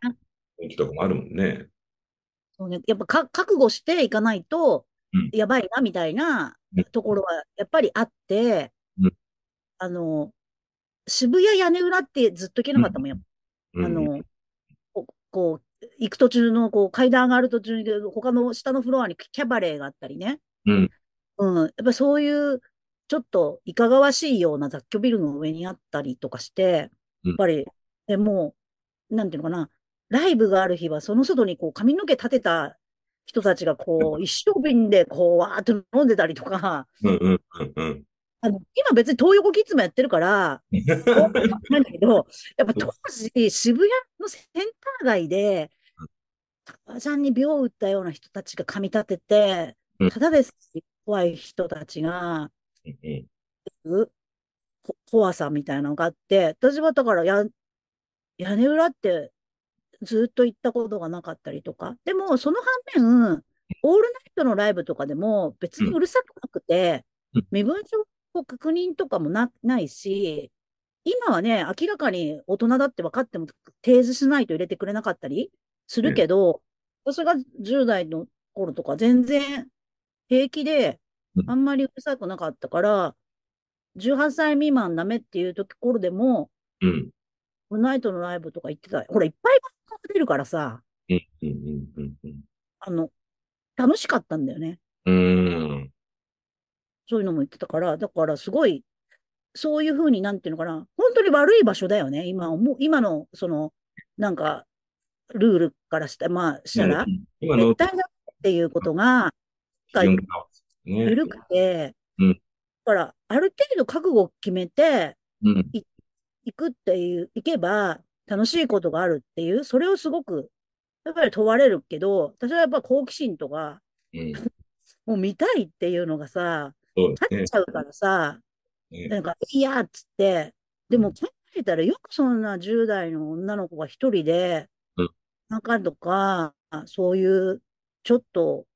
囲気とかもあるもんね。そうね。やっぱか覚悟していかないとうん、やばいな、みたいなうんところはやっぱりあってうん、あの、渋谷屋根裏ってずっと行けなかったもん、うんあの、ここう、行く途中のこう階段上がる途中に、他の下のフロアにキャバレーがあったりね。うん。うん。やっぱそういう、ちょっといかがわしいような雑居ビルの上にあったりとかして、うんやっぱり、でもう、なんていうのかな、ライブがある日は、その外にこう髪の毛立てた人たちがこう、一升瓶でこう、わーって飲んでたりとか、うんうんうんうん。あの、今別に東横キッズもやってるから、なんだけど、やっぱ当時、渋谷のセンター街で、革ジャンに秒を打ったような人たちが髪立ててうん、ただです怖い人たちが、怖さみたいなのがあって、私はだからや、屋根裏ってずっと行ったことがなかったりとか、でもその反面、オールナイトのライブとかでも別にうるさくなくてうん、身分証を確認とかもな、ないし、今はね、明らかに大人だって分かっても提示しないと入れてくれなかったりするけど、私が10代の頃とか全然平気でう、んあんまりうるさくなかったから、18歳未満ダメっていうところでも、うんナイトのライブとか行ってた。ほら、いっぱい出るからさ、うんうんうんうんあの、楽しかったんだよね。うん。うん。そういうのも言ってたから、だからすごい、そういうふうになんていうのかな、本当に悪い場所だよね。今思う、今の、その、なんか、ルールからした、まあ、したら、今の絶対だっていうことが、が4カね。緩くて、うんだから、ある程度覚悟を決めて、うん。行くっていう、行けば楽しいことがあるっていう、それをすごく、やっぱり問われるけど、私はやっぱ好奇心とか、うん。もう見たいっていうのがさ、そうですね。立っちゃうからさ、ね。なんか、いやっつって、でも考えたらよくそんな10代の女の子が一人でうん、なんかとか、そういう、ちょっと、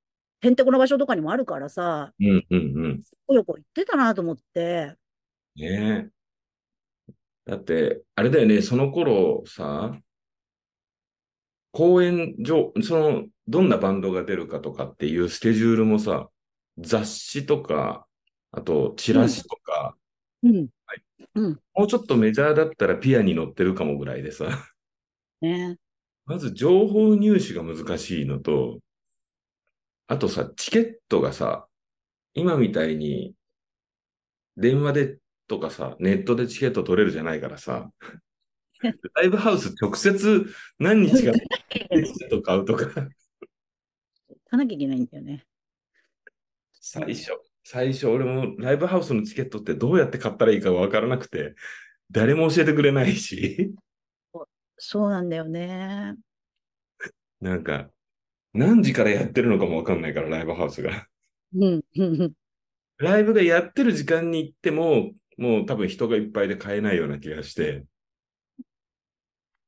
へんてこな場所とかにもあるからさ、うんうんうん。ぽよぽ行ってたなと思って、ねだって、あれだよね、その頃さ、公演上、その、どんなバンドが出るかとかっていうスケジュールもさ、雑誌とか、あと、チラシとか、うん、うん。もうちょっとメジャーだったらピアに乗ってるかもぐらいでさ。ね。まず情報入手が難しいのと、あとさ、チケットがさ、今みたいに電話でとかさ、ネットでチケット取れるじゃないからさ、ライブハウス直接何日かチケット買うとか、行かなきゃいけないんだよね。最初、最初俺もライブハウスのチケットってどうやって買ったらいいかわからなくて、誰も教えてくれないし、そうなんだよね。なんか、何時からやってるのかもわかんないから、ライブハウスが。ライブがやってる時間に行っても、もう多分人がいっぱいで買えないような気がして、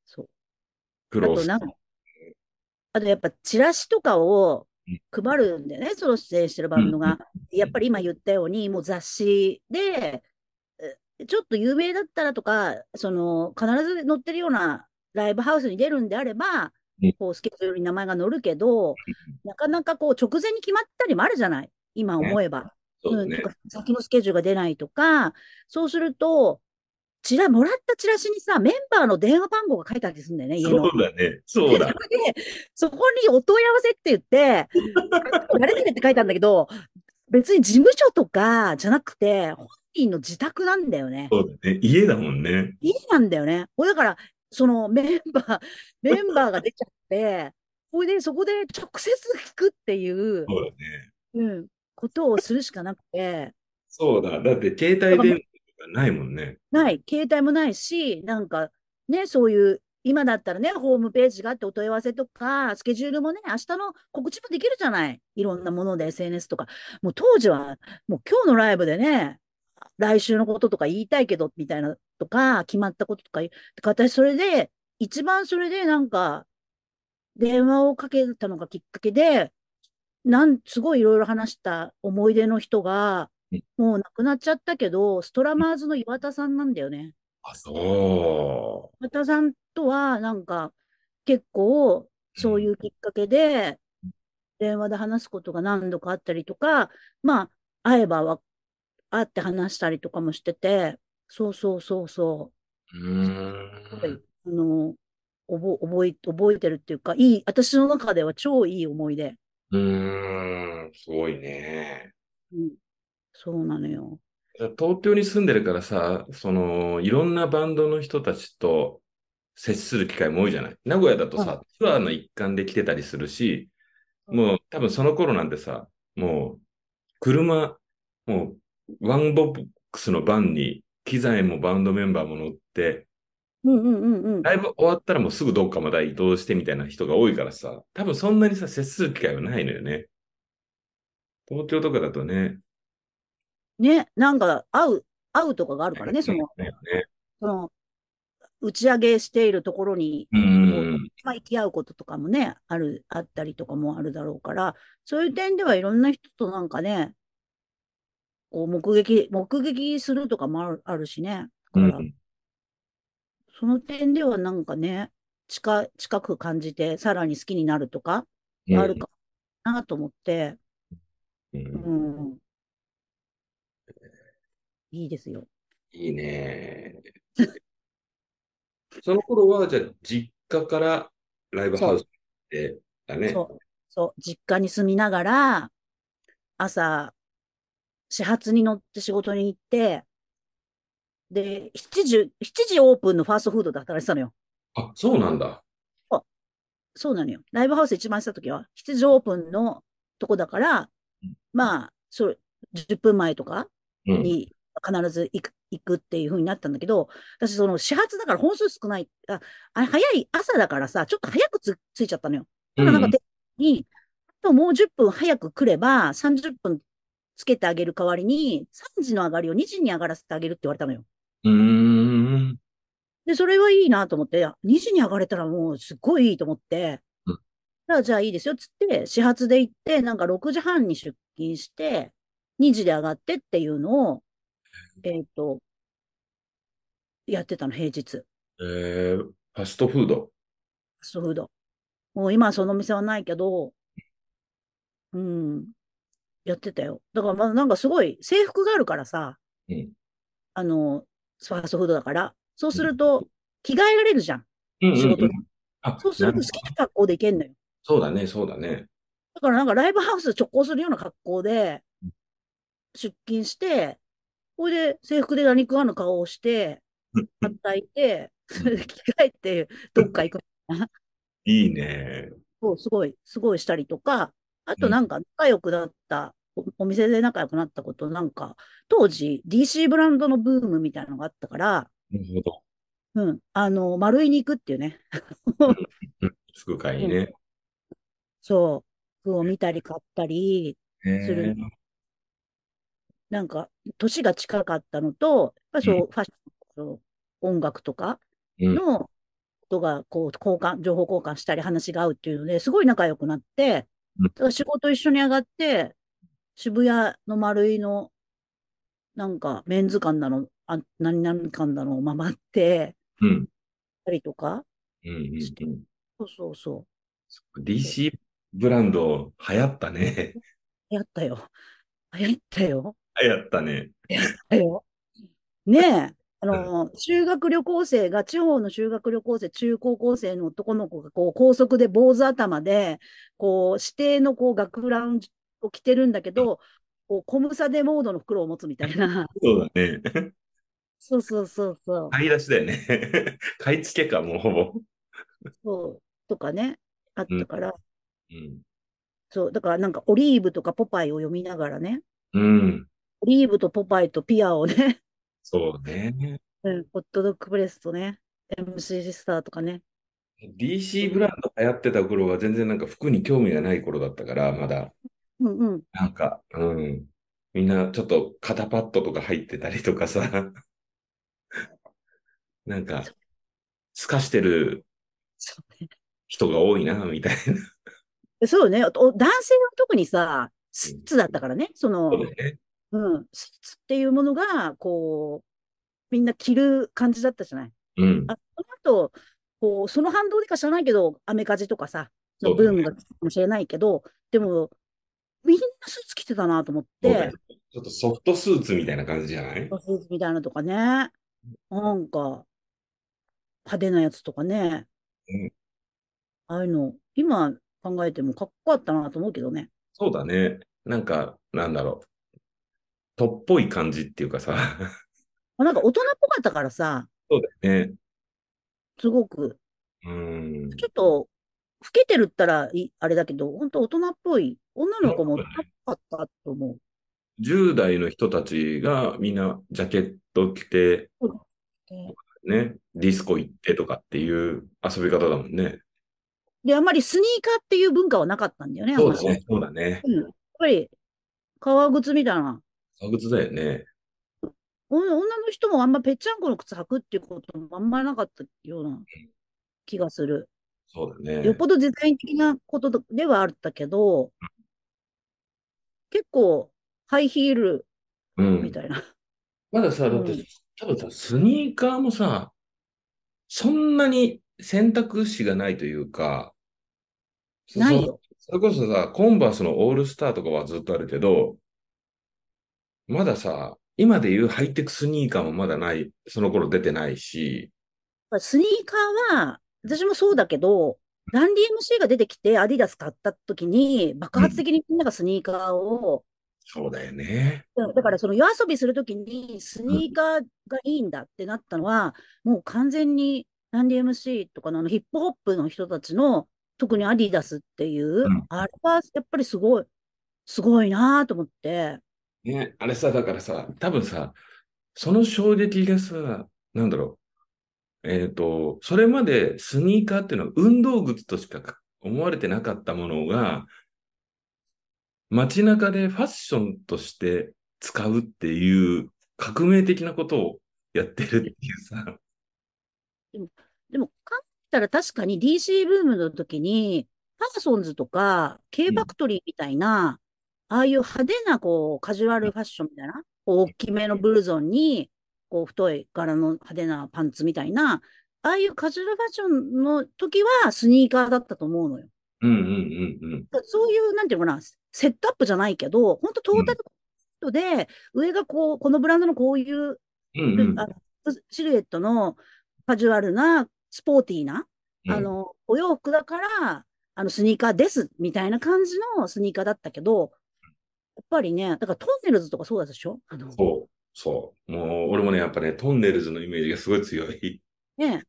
そう。苦労すあとなんか、あとやっぱチラシとかを配るんだよね、その出演してるバンドが。やっぱり今言ったように、もう雑誌で、えちょっと有名だったらとか、その必ず載ってるようなライブハウスに出るんであればうん、こうスケジュールに名前が載るけど、なかなかこう直前に決まったりもあるじゃない、今思えば。ねうんと。か先のスケジュールが出ないとか、そうすると、チラ、もらったチラシにさ、メンバーの電話番号が書いてありするんだよね、家の。そうだね。そうだ。でそこにお問い合わせって言って、誰々って書いてあるんだけど、別に事務所とかじゃなくて、本人の自宅なんだよね。そうだね。家だもんね。家なんだよね。俺だから、そのメンバー、メンバーが出ちゃって、それでそこで直接聞くっていう、そうだね。うん、ことをするしかなくて、そうだ。だって携帯電ないもんね。ない、携帯もないし、なんかね、そういう、今だったらね、ホームページがあってお問い合わせとか、スケジュールもね、明日の告知もできるじゃない。いろんなもので SNS とか。もう当時は、もう今日のライブでね、来週のこととか言いたいけど、みたいなとか、決まったこととか言う、私それで、一番それでなんか、電話をかけたのがきっかけで、なん、すごいいろいろ話した思い出の人が、もう亡くなっちゃったけど、ストラマーズの岩田さんなんだよね。あ、そ岩田さんとは、なんか、結構、そういうきっかけで、電話で話すことが何度かあったりとか、まあ、会えばわ会って話したりとかもしてて、そうそうそうそうう。ん。う、あの、覚覚え、覚えてるっていうか、いい、私の中では超いい思い出。うーん。すごいね。うん、そうなのよ。東京に住んでるからさ、その、いろんなバンドの人たちと接する機会も多いじゃない？名古屋だとさ、ツアーの一環で来てたりするし、もう多分その頃なんてさ、もう、車、もう、ワンボックスのバンに機材もバンドメンバーも乗って、うんうんうんうん。ライブ終わったらもうすぐどっかまで移動してみたいな人が多いからさ、多分そんなにさ、接する機会はないのよね。東京とかだとね。ね、なんか、会う、会うとかがあるからね、その、その、打ち上げしているところに、うん。まあ、行き合うこととかもね、ある、あったりとかもあるだろうから、そういう点ではいろんな人となんかね、こう、目撃、目撃するとかもあるあるしね。うだから、ん。その点ではなんかね、近、近く感じて、さらに好きになるとか、あるかなと思って、うんうん。いいですよ。いいね。その頃は、じゃあ、実家からライブハウスで、だね。そう、そう、実家に住みながら、朝、始発に乗って仕事に行って、で、7時、7時オープンのファーストフードで働いてたのよ。あ、そうなんだ。そうなのよ。ライブハウス一番した時は、7時オープンのとこだからうん、まあ、そう、10分前とかうん。に必ず行く行くっていう風になったんだけど、私、その始発だから本数少ない、あ、あれ早い朝だからさ、ちょっと早くつついちゃったのよ。ただなんか、てに、あともう10分早く来れば、30分つけてあげる代わりに、3時の上がりを2時に上がらせてあげるって言われたのよ。うーん。で、それはいいなと思って、いや2時に上がれたらもうすっごいいいと思って、うんだからじゃあいいですよ、つって、始発で行って、なんか6時半に出勤して、2時で上がってっていうのを、えっ、と、やってたの、平日。えー、ファストフード？ファストフード。もう今はその店はないけど、うん、やってたよ。だからまあなんかすごい制服があるからさ、うん。あの、ファーストフードだから。そうすると、着替えられるじゃん。うんうんうん仕事で。あ、そうすると好きな格好で行けんのよ。そうだね、そうだね。だからなんかライブハウス直行するような格好で出勤して、ほいで制服で何食わぬ顔をして、働いて、それで着替えてどっか行く。いいね。そう、すごい、すごいしたりとか、あとなんか仲良くなった、おお店で仲良くなったこと、なんか、当時 DC ブランドのブームみたいなのがあったから、なるほど。うん、あの、丸いに行くっていうね。すぐ買いね。そう、服を見たり買ったり、へするーなんか、年が近かったのと、やっぱりそう、ファッションと音楽とかうんのことが、こう、交換、情報交換したり話が合うっていうので、すごい仲良くなって、うんだから仕事一緒に上がって、渋谷の丸いの、なんか、メンズ館なの、あ、何々館なのを回って、うん。たりとか、うんうんうん。そうそうそ DC ブランド流行ったね。う。流行ったよ。流行ったよ。流行ったね。ねえ。あの、修学旅行生が、地方の修学旅行生、中高校生の男の子が、こう、高速で坊主頭で、こう、指定の、こう、学ランを着てるんだけど、こう、コムサデモードの袋を持つみたいな。そうだね。そうそうそうそう。買い出しだよね。買い付けか、もうほぼ。そう。とかね。あったから、うん。そう。だから、なんか、オリーブとかポパイを読みながらね。うん。オリーブとポパイとピアをね。そうね。うん。ホットドッグプレスとね。MC スターとかね。DC ブランド流行ってた頃は全然なんか服に興味がない頃だったから、まだ。うんうん。なんか、うん。みんなちょっと肩パッドとか入ってたりとかさ。なんか、透かしてる。人が多いな、みたいな。そうね。お男性は特にさ、スーツだったからね。その、そね。うん、スーツっていうものが、こう、みんな着る感じだったじゃない？うん。あ、その後、こう、その反動でか知らないけど、アメカジとかさ、のブームが来たかもしれないけど、でも、みんなスーツ着てたなと思ってちょっとソフトスーツみたいな感じじゃない？スーツみたいなのとかね、なんか、派手なやつとかね、うんああいうの、今考えてもかっこよかったなと思うけどね。そうだね。なんか、なんだろう。とっぽい感じっていうかさ。あなんか大人っぽかったからさ、そうだよね。すごく、うん。ちょっと、老けてるったらいあれだけど、本当大人っぽい、女の子も大人っぽかったと思う。10代の人たちがみんなジャケット着て、ね、ディスコ行ってとかっていう遊び方だもんね。で、あんまりスニーカーっていう文化はなかったんだよね、そうだね。そうだね。うん。やっぱり、革靴みたいな。革靴だよね。お女の人もあんまぺっちゃんこの靴履くっていうこともあんまりなかったような気がする。そうだね。よっぽどデザイン的なことではあったけど、結構ハイヒールうん。みたいな。まださ、だってうん、多分さ、スニーカーもさ、そんなに選択肢がないというか、そないよ。それこそさ、コンバースのオールスターとかはずっとあるけど、まださ、今で言うハイテクスニーカーもまだない、その頃出てないし、スニーカーは、私もそうだけど、ランディ MC が出てきてアディダス買った時に爆発的にみんながスニーカーを、そうだよね。だだからその夜遊びするときにスニーカーがいいんだってなったのは、もう完全にランディ MC とかのあのヒップホップの人たちの、特にアディダスっていう、うん。あれはやっぱりすごい、すごいなと思って、ね、あれさ、だからさ、多分さ、その衝撃がさ、なんだろう。えっと、それまでスニーカーっていうのは運動靴としか思われてなかったものが、街中でファッションとして使うっていう革命的なことをやってるっていうさ、でも考えたら確かに DC ブームの時に、パーソンズとか K ファクトリーみたいな、ああいう派手なこうカジュアルファッションみたいな、こう大きめのブルゾンに、こう太い柄の派手なパンツみたいな、ああいうカジュアルファッションの時はスニーカーだったと思うのよ。うんうんうんうん。そういう、なんていうのかな、セットアップじゃないけど、本当トータルで、上がこう、このブランドのこういううんうん。あのシルエットのカジュアルな、スポーティーな、うんあの、お洋服だから、あの、スニーカーです、みたいな感じのスニーカーだったけど、やっぱりね、だからトンネルズとかそうだでしょ？あの、そう、そう。もう、俺もね、やっぱね、トンネルズのイメージがすごい強い。ね、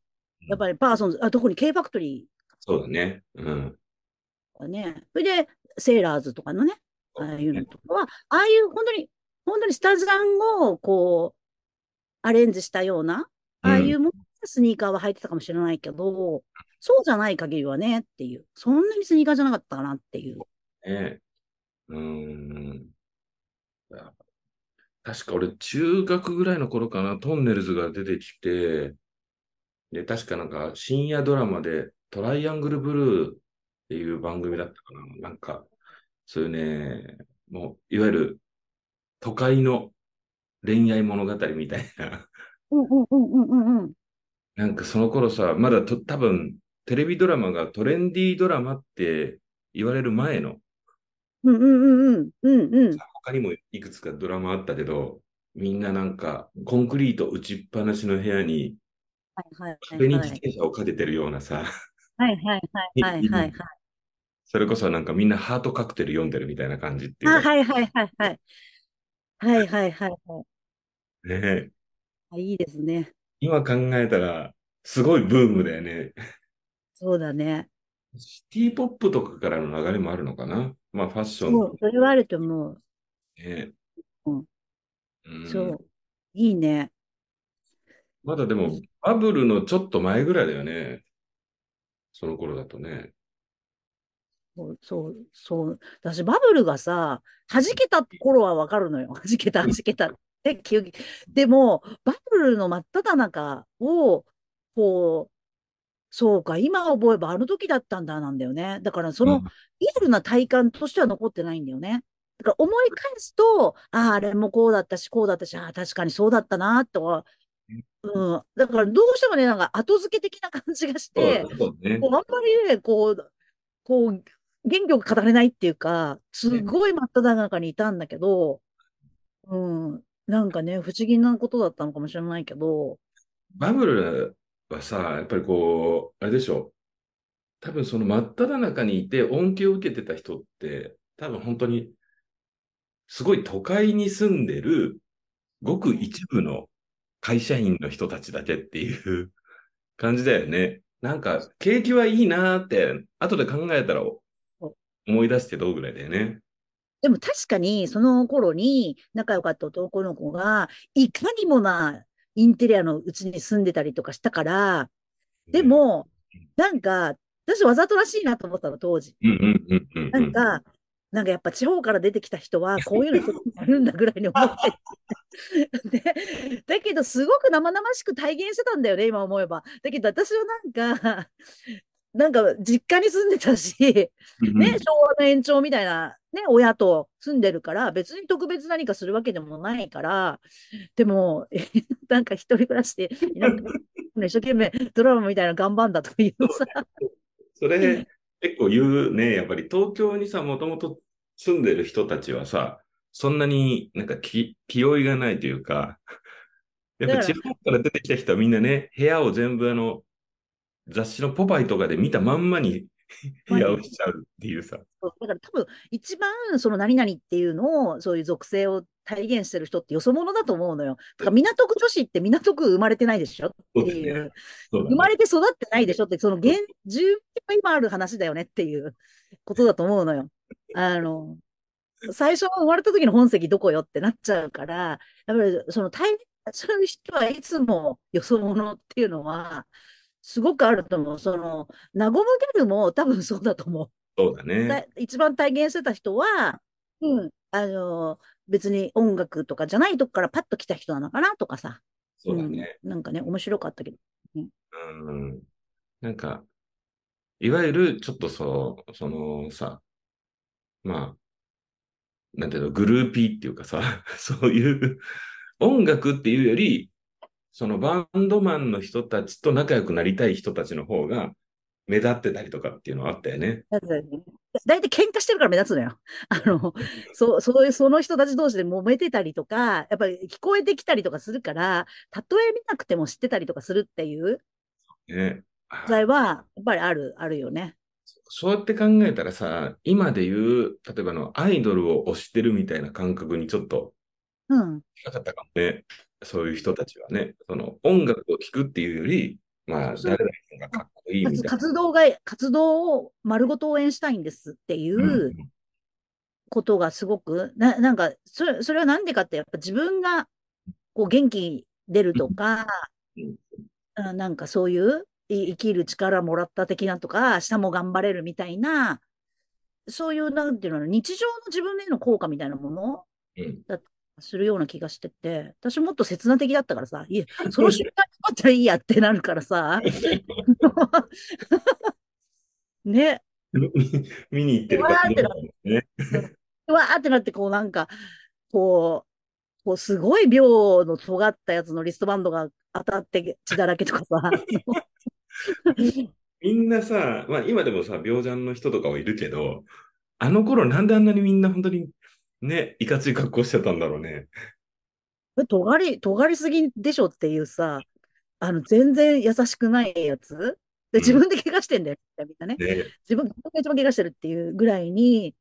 やっぱりパーソンズ、あ、特に K ファクトリそうだね。うん。ね、それで、セーラーズとかのね、ああいうのとかは、ああいう本当に、本当にスタジャンをこう、アレンジしたような、ああいうものでスニーカーは履いてたかもしれないけど、そうじゃない限りはねっていう、そんなにスニーカーじゃなかったかなっていう。ねうーん。確か俺、中学ぐらいの頃かな、トンネルズが出てきて、で、確かなんか深夜ドラマでトライアングルブルーっていう番組だったかな。なんか、そういうね、もう、いわゆる都会の恋愛物語みたいな。うんうんうんうんうんうん。なんかその頃さ、まだと多分テレビドラマがトレンディードラマって言われる前の、うんうんうんうん。他にもいくつかドラマあったけど、みんななんかコンクリート打ちっぱなしの部屋にはいはい壁に。自転車をかけてるようなさ、はいはいはいはいはいはい。それこそなんかみんなハートカクテル読んでるみたいな感じっていうあ、か、はいはいはいはい。はいはいはいはね、い。いいですね。今考えたらすごいブームだよね。そうだね。シティポップとかからの流れもあるのかな？まあファッションそう、それはあると思う。ね。うんうんそう。いいね。まだでも、バブルのちょっと前ぐらいだよね。その頃だとね。そう、そう、そう。私、バブルがさ、弾けた頃はわかるのよ。弾けた、弾けたって急に。でも、バブルの真っ只中を、こう、そうか、今覚えばあの時だったんだ、なんだよね。だから、その、リアルな体感としては残ってないんだよね。だから思い返すと、ああ、あれもこうだったし、こうだったし、ああ、確かにそうだったな、とは、うん。だからどうしてもね、なんか後付け的な感じがして、ね。こうあんまりね、こう、こう、元気よく語れないっていうか、すごい真っ只中にいたんだけど、うん。なんかね、不思議なことだったのかもしれないけど、バブルはさ、やっぱりこう、あれでしょう。多分その真っ只中にいて恩恵を受けてた人って、多分本当に、すごい都会に住んでる、ごく一部の会社員の人たちだけっていう感じだよね。なんか、景気はいいなーって、後で考えたら思い出してどうぐらいだよね。でも確かにその頃に仲良かった男の子が、いかにもなインテリアのうちに住んでたりとかしたから、でも、なんか、私わざとらしいなと思ったの、当時。なんか、なんかやっぱ地方から出てきた人は、こういうのになるんだぐらいに思ってて。で、だけど、すごく生々しく体現してたんだよね、今思えば。だけど、私はなんか、なんか実家に住んでたし、うんね、昭和の延長みたいな、ね、親と住んでるから、別に特別何かするわけでもないから、でも、え なんか一人暮らしで、なんか一生懸命ドラマみたいな頑張んだとか言うさ、それ、結構言うね。やっぱり。東京にさ、もともと住んでる人たちはさ、そんなになんか気、気負いがないというか、やっぱ地方から出てきた人はみんなね、部屋を全部あの、雑誌のポパイとかで見たまんまに部屋をしちゃうっていうさ。だから多分一番その何々っていうのを、そういう属性を体現してる人ってよそ者だと思うのよ。だから港区女子って港区生まれてないでしょってそうだねいう。そうだ生まね。れて育ってないでしょって、その現、住民が今ある話だよねっていうことだと思うのよ。あの、最初生まれた時の本籍どこよってなっちゃうから、やっぱりその大、そういう人はいつもよそ者っていうのは、すごくあると思う。その、ナゴムギャルも多分そうだと思う。そうだね。だ一番体現してた人は、うん、あの、別に音楽とかじゃないとこからパッと来た人なのかなとかさ。そうだね。うん、なんかね、面白かったけど。うん。なんか、いわゆるちょっとそう、そのさ、まあ、なんていうの、グルーピーっていうかさ、そういう音楽っていうより、そのバンドマンの人たちと仲良くなりたい人たちの方が目立ってたりとかっていうのはあったよね。大体喧嘩してるから目立つのよ。あの、そう、そういう、その人たち同士で揉めてたりとか、やっぱり聞こえてきたりとかするから、たとえ見なくても知ってたりとかするっていうね。在は、やっぱりある、あるよね。そうやって考えたらさ、今で言う、例えばあのアイドルを推してるみたいな感覚にちょっとうん。近かったかもね。そういう人たちはね、その音楽を聴くっていうより、まあ、誰々がかっこいいみ活たいな。活動が、活動を丸ごと応援したいんですっていうことがすごく、な、なんか、それ、それはなんでかって、やっぱ自分が、こう、元気出るとか、うんあなんかそういう、い生きる力もらった的なとか、明日も頑張れるみたいな、そういう、なんていうの、日常の自分への効果みたいなものうんするような気がしてて、私もっと刹那的だったからさ、いえ、その瞬間にあったらいいやってなるからさ、ね、見に行ってるね。うわーってなって、こうなんか、こう、こうすごい秒の尖ったやつのリストバンドが当たって血だらけとかさ、みんなさ、まあ今でもさ、病ジャンの人とかはいるけど、あの頃なんであんなにみんな本当にね、いかつい格好してたんだろうね。尖り、尖りすぎでしょっていうさ、あの、全然優しくないやつ？で、自分で怪我してんだよ、みんなね。ね自分が一番怪我してるっていうぐらいに、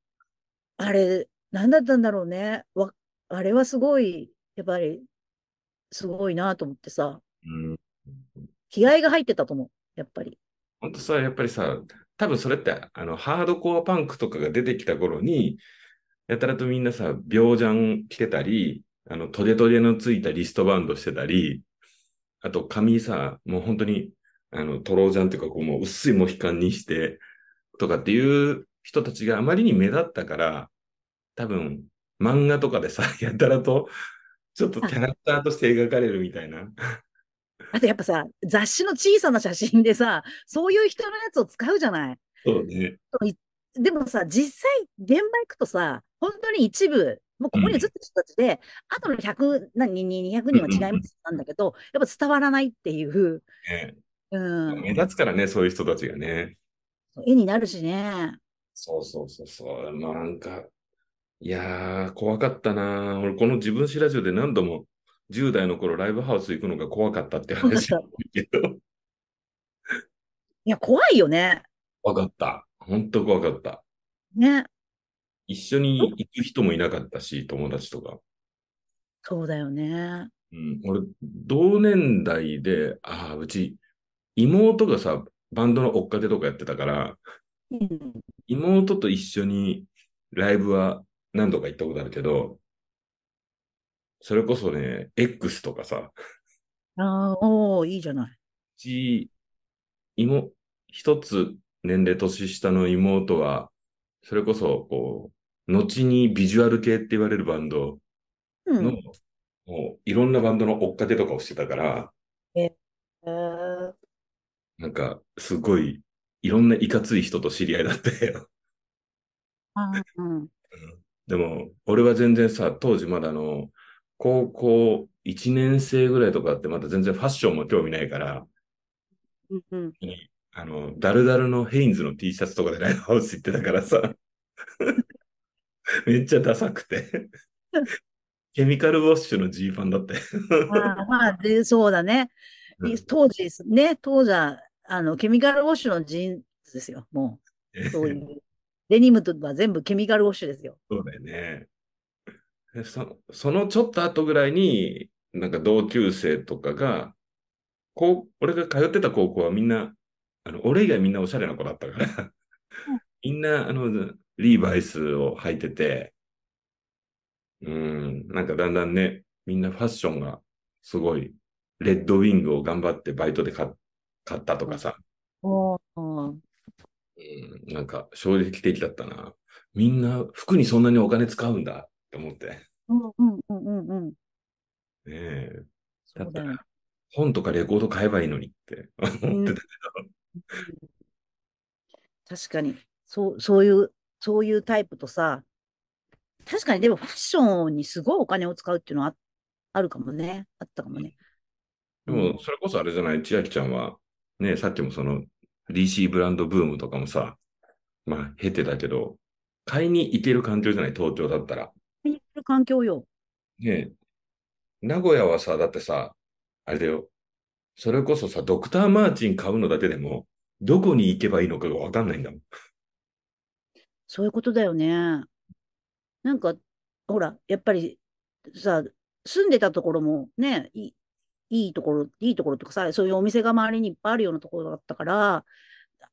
あれ、何だったんだろうね。わ、あれはすごい、やっぱり、すごいなと思ってさ、うん。気合が入ってたと思う、やっぱり。本当さ、やっぱりさ、多分それって、あの、ハードコアパンクとかが出てきた頃に、やたらとみんなさ、病ジャン着てたり、あの、トゲトゲのついたリストバンドしてたり、あと髪さ、もう本当に、あの、トロージャンっていうか、こう、もう薄いモヒカンにして、とかっていう人たちがあまりに目立ったから、多分、漫画とかでさ、やたらと、ちょっとキャラクターとして描かれるみたいな。あとやっぱさ、雑誌の小さな写真でさ、そういう人のやつを使うじゃない。そうね。でもさ、実際、現場行くとさ、本当に一部、もうここに映ってる人たちで、あとの100、何人、200人は違いますなんだけど、やっぱ伝わらないっていう、ねうん、目立つからね、そういう人たちがね。絵になるしね。そうそうそうそう。まあなんか、いやー、怖かったなー。俺、この自分史ラジオで何度も10代の頃ライブハウス行くのが怖かったって話怖かを言うけど、いや、怖いよね。怖かった。本当怖かった。ね。一緒に行く人もいなかったし、友達とか。そうだよね。うん、俺、同年代で、ああ、うち、妹がさ、バンドの追っかけとかやってたから、うん。妹と一緒にライブは何度か行ったことあるけど、それこそね、X とかさ、ああ、おーいいじゃない。うち、妹、一つ年齢年下の妹は、それこそ、こう、後にビジュアル系って言われるバンドの、うん。もういろんなバンドの追っかけとかをしてたから、えー、なんか、すごい、いろんないかつい人と知り合いだったよ。うん。でも、俺は全然さ、当時まだあの、高校1年生ぐらいとかってまだ全然ファッションも興味ないから、うんうん。あの、ダルダルのヘインズの T シャツとかでライブハウス行ってたからさ、めっちゃダサくて。ケミカルウォッシュの G パンだって。あーまあ、で、そうだね。うん当時ですね、当時は、あの、ケミカルウォッシュのジーンズですよ。もう、そういう。デニムとは全部ケミカルウォッシュですよ。そうだよね。でそそのちょっと後ぐらいに、なんか同級生とかが、こう、俺が通ってた高校はみんな、あの、俺以外みんなおしゃれな子だったから、みんな、あの、リーバイスを履いてて、うん、なんかだんだんね、みんなファッションがすごい、レッドウィングを頑張ってバイトで買買ったとかさ、うん、なんか衝撃的だったな。みんな服にそんなにお金使うんだって思って。ねうんうんうんうんうん。え。だよね。本とかレコード買えばいいのにって思ってた。確かに、そう、そういう、そういうタイプとさ、確かにでもファッションにすごいお金を使うっていうのはああるかもね。あったかもね。でも、それこそあれじゃない、千秋ちゃんは、ね、さっきもその、DC ブランドブームとかもさ、まあ、経てだけど、買いに行ける環境じゃない、東京だったら。いる環境よ。ねえ。名古屋はさ、だってさ、あれだよ。それこそさ、ドクターマーチン買うのだけでも、どこに行けばいいのかがわかんないんだもん。そういうことだよね。なんか、ほら、やっぱりさ、住んでたところもね、いいいいところ、いいところとかさ、そういうお店が周りにいっぱいあるようなところだったから、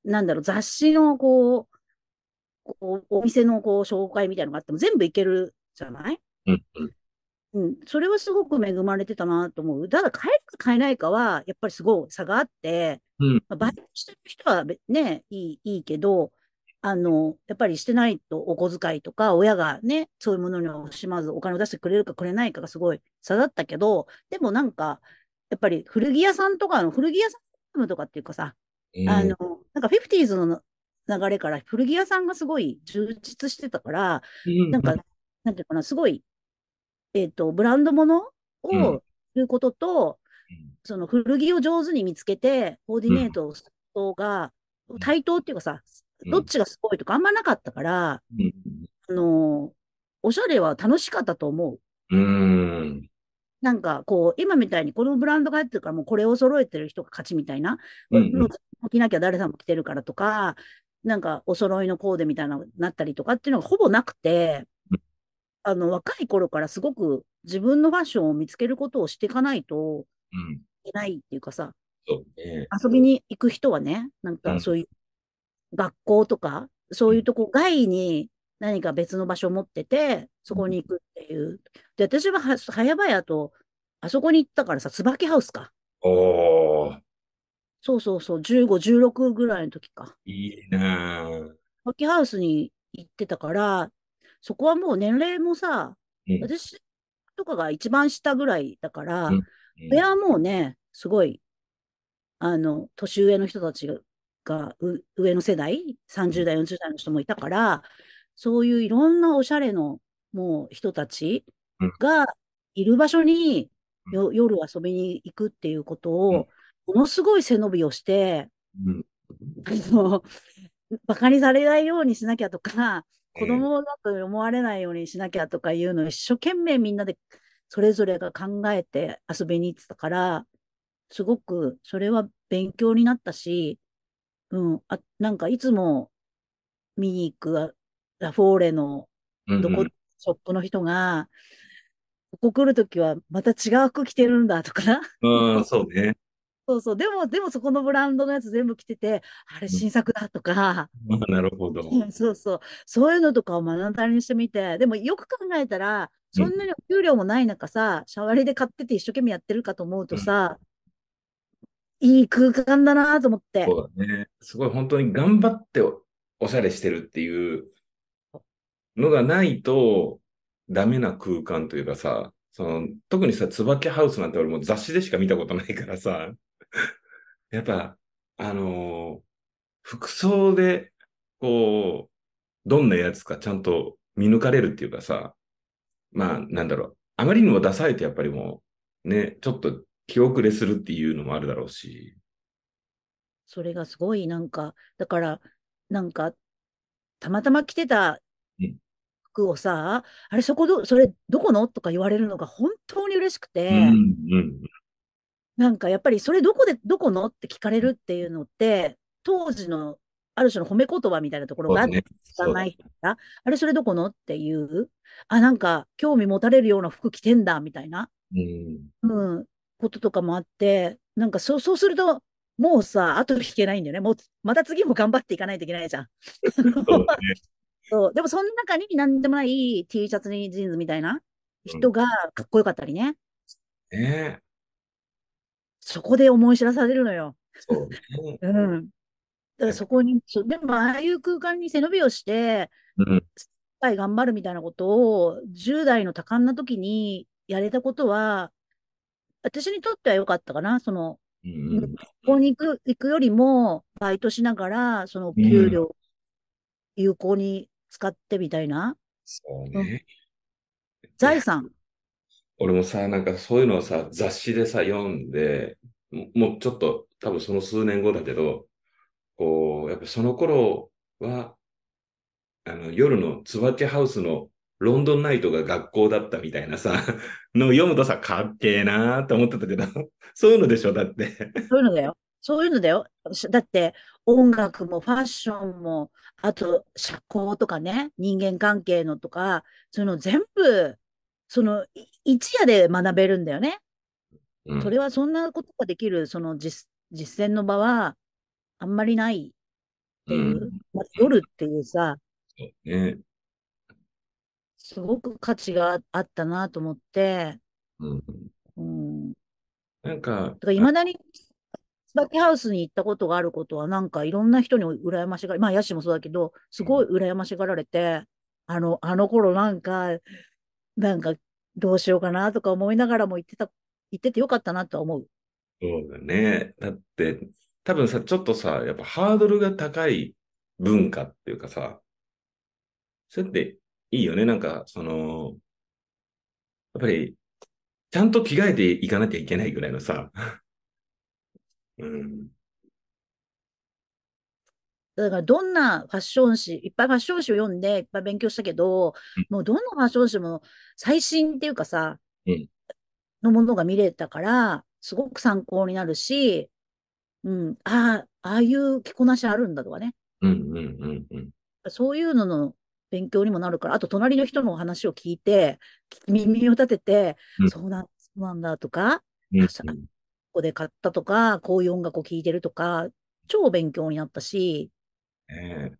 なんだろう、雑誌のこう、こうお店のこう紹介みたいなのがあっても全部行けるじゃない？うん、うん。うん、それはすごく恵まれてたなと思う。ただ、買えるか買えないかは、やっぱりすごい差があって、うん。まあ、バイトしてる人はべね、いい、いいけど、あの、やっぱりしてないとお小遣いとか、親がね、そういうものに惜しまずお金を出してくれるかくれないかがすごい差だったけど、でもなんか、やっぱり古着屋さんとかの、古着屋さんとかっていうかさ、あの、なんかフィフティーズの流れから古着屋さんがすごい充実してたから、うん、なんか、なんていうかな、すごい、えっと、ブランド物うんを売ることと、その古着を上手に見つけて、コーディネートをすることが、対等っていうかさ、どっちがすごいとかあんまなかったから、うん。あの、おしゃれは楽しかったと思う。うん。なんか、こう、今みたいにこのブランドが入ってるから、もうこれを揃えてる人が勝ちみたいな。うんうんもう着なきゃ誰さんも着てるからとか、なんかお揃いのコーデみたいなのになったりとかっていうのがほぼなくてうん、あの、若い頃からすごく自分のファッションを見つけることをしていかないとうん。いけないっていうかさ、そうね。遊びに行く人はね、なんうんかそういう学校とか、そういうとこ外に何か別の場所を持ってて、そこに行くっていう。で、私はは早々と、あそこに行ったからさ、椿ハウスか。おー、そうそうそう、15、16ぐらいの時か。いいなぁ。椿ハウスに行ってたから、そこはもう年齢もさ、うん私とかが一番下ぐらいだから、うん。上はもうね、すごい、あの、年上の人たちが、上の世代、30代、40代の人もいたから、そういういろんなおしゃれの、もう人たちうん。がいる場所に、夜遊びに行くっていうことうん。を、ものすごい背伸びをして、うん。あの、バカにされないようにしなきゃとか、子供だと思われないようにしなきゃとかいうのを一生懸命みんなでそれぞれが考えて遊びに行ってたから、すごくそれは勉強になったし、うん、あ、なんかいつも見に行くラフォーレのうん。どこ、ショップの人が、ここ来るときはまた違う服着てるんだとか、うん、うんそうね。そうそう、でも、でもそこのブランドのやつ全部着てて、あれ新作だとか、ま あ、なるほど。うんそうそう。そういうのとかを目の当たりにしてみて、でもよく考えたら、そんなにお給料もない中さ、シャワリで買ってて一生懸命やってるかと思うとさ、いい空間だなと思って。そうだね。すごい本当に頑張っておおしゃれしてるっていうのがないとダメな空間というかさ、その特にさ、椿ハウスなんて俺もう雑誌でしか見たことないからさ、やっぱ、あのー服装で、こう、どんなやつかちゃんと見抜かれるっていうかさ、まあ、なんだろう、あまりにもダサいとやっぱりもう、ね、ちょっと気遅れするっていうのもあるだろうし、それがすごいなんか、だから、なんか、たまたま着てたうん。服をさ、あれそこど、それどこの？とか言われるのが本当に嬉しくて、うん、うん、なんかやっぱりそれどこで、どこの？って聞かれるっていうのって、当時のある種の褒め言葉みたいなところがあってそうだね。知らないから、あれそれどこの？っていう、あ、なんか興味持たれるような服着てんだみたいな、うん、うん、こととかもあって、なんかそう、そうすると、もうさ、後引けないんだよね。もう、また次も頑張っていかないといけないじゃん。そうだね。でも、その中に何でもない T シャツにジーンズみたいな人がかっこよかったりね。ねそこで思い知らされるのよ。そうね。うん。だからそこに、そうでも、ああいう空間に背伸びをして、うん、いっぱい頑張るみたいなことを、10代の多感な時にやれたことは、私にとっては良かったかな。その、うん、ここに行く、行くよりも、バイトしながら、その給料、有効に使ってみたいな、そうね。財産。俺もさ、なんかそういうのをさ、雑誌でさ、読んで、もうちょっと、多分その数年後だけど、こう、やっぱその頃は、あの、夜の椿ハウスのロンドンナイトが学校だったみたいなさ、の読むとさ、かっけえなーって思ってたけど、そういうのでしょ、だって。そういうのだよ。そういうのだよ。だって、音楽もファッションも、あと、社交とかね、人間関係のとか、そういうの全部、その、い一夜で学べるんだよね。うんそれはそんなことができる、その実、実践の場は、あんまりないっていう、うんまあ夜っていうさ、ね。すごく価値があったなと思って、うん。うん。なんか、いまだに、椿ハウスに行ったことがあることは、なんかいろんな人に羨ましが、まあ、ヤシもそうだけど、すごい羨ましがられて、あの、あの頃なんか、なんか、どうしようかなとか思いながらも行ってた、行っててよかったなとは思う。そうだね。だって、多分さ、ちょっとさ、やっぱハードルが高い文化っていうかさ、それっていいよね。なんか、その、やっぱり、ちゃんと着替えていかなきゃいけないぐらいのさ、うん。だから、どんなファッション誌、いっぱいファッション誌を読んで、いっぱい勉強したけど、もうどんなファッション誌も最新っていうかさ、うん。のものが見れたから、すごく参考になるし、うん、ああ、ああいう着こなしあるんだとかね。うん、うん、うん、うん。そういうのの勉強にもなるから、あと隣の人の話を聞いて、耳を立てて、うん。そうなんそうなんだとか、うんあさここで買ったとか、こういう音楽を聴いてるとか、超勉強になったし、ね。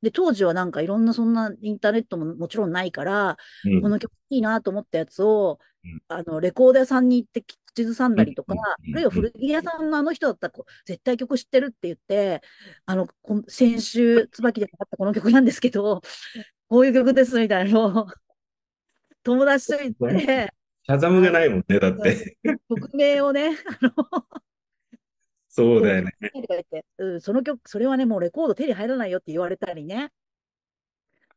で、当時はなんかいろんなそんなインターネットももちろんないから、えうん。この曲いいなと思ったやつをうん、あの、レコード屋さんに行って口ずさんだりとかうん。うん、あるいは古着屋さんのあの人だったらこう、絶対曲知ってるって言って、あの、先週、椿でかかったこの曲なんですけど、こういう曲ですみたいなのを、友達と言って、シャザムがないもんね、だって。曲名をね、あの、そうだよね。うん、その曲、それはね、もうレコード手に入らないよって言われたりね。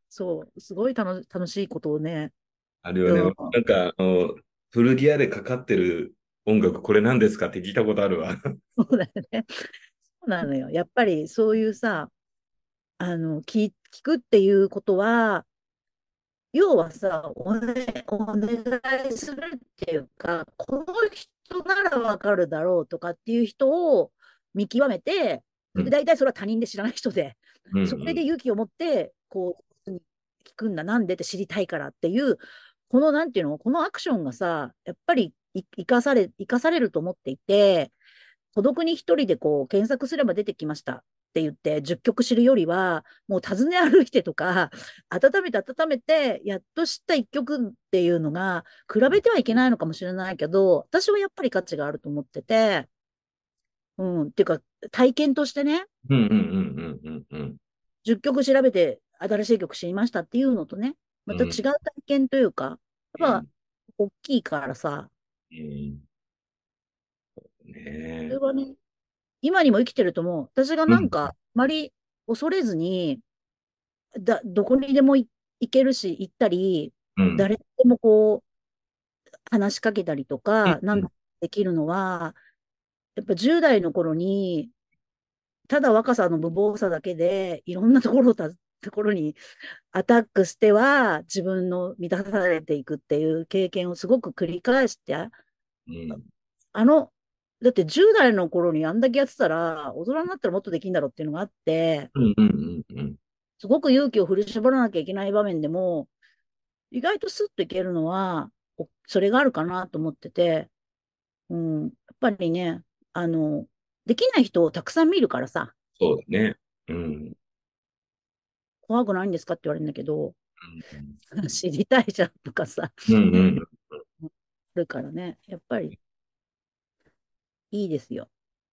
そう、すごい楽楽しいことをね、あるよね。うんなんか、あの、古着屋でかかってる音楽、これ何ですかって聞いたことあるわ。そうだよね。そうなのよ。やっぱりそういうさ、あの、聞、聞くっていうことは、要はさ、おね、お願いするっていうか、この人ならわかるだろうとかっていう人を見極めて、うん。で大体それは他人で知らない人で、うんそれで勇気を持って、こう、聞くんだ、なんでって知りたいからっていう、この、なんていうの、このアクションがさ、やっぱりい生かされ、生かされると思っていて、孤独に一人でこう、検索すれば出てきましたって言って、10曲知るよりは、もう訪ね歩いてとか、温めて温めて、やっと知った一曲っていうのが、比べてはいけないのかもしれないけど、私はやっぱり価値があると思ってて、うん、っていうか、体験としてね、うんうんうんうんうんうん。10曲調べて新しい曲知りましたっていうのとね、また違う体験というか、やっぱ大きいからさ、うん。ね。そえれはね、今にも生きてると思う。私がなんか、あまり恐れずに、だ、どこにでもい行けるし、行ったり、うん。誰でもこう、話しかけたりとか、うんなんかできるのは、やっぱ10代の頃に、ただ若さの無謀さだけで、いろんなところた、ところにアタックしては、自分の満たされていくっていう経験をすごく繰り返して、うん。あの、だって10代の頃にあんだけやってたら、大人になったらもっとできんだろうっていうのがあって、うんうんうんうんすごく勇気を振り絞らなきゃいけない場面でも、意外とスッといけるのは、おそれがあるかなと思ってて、うん、やっぱりね、あの、できない人をたくさん見るからさ、そうだね。うん。怖くないんですかって言われるんだけど、知りたいじゃんとかさ、うんうん。あるからね、やっぱり、いいですよ。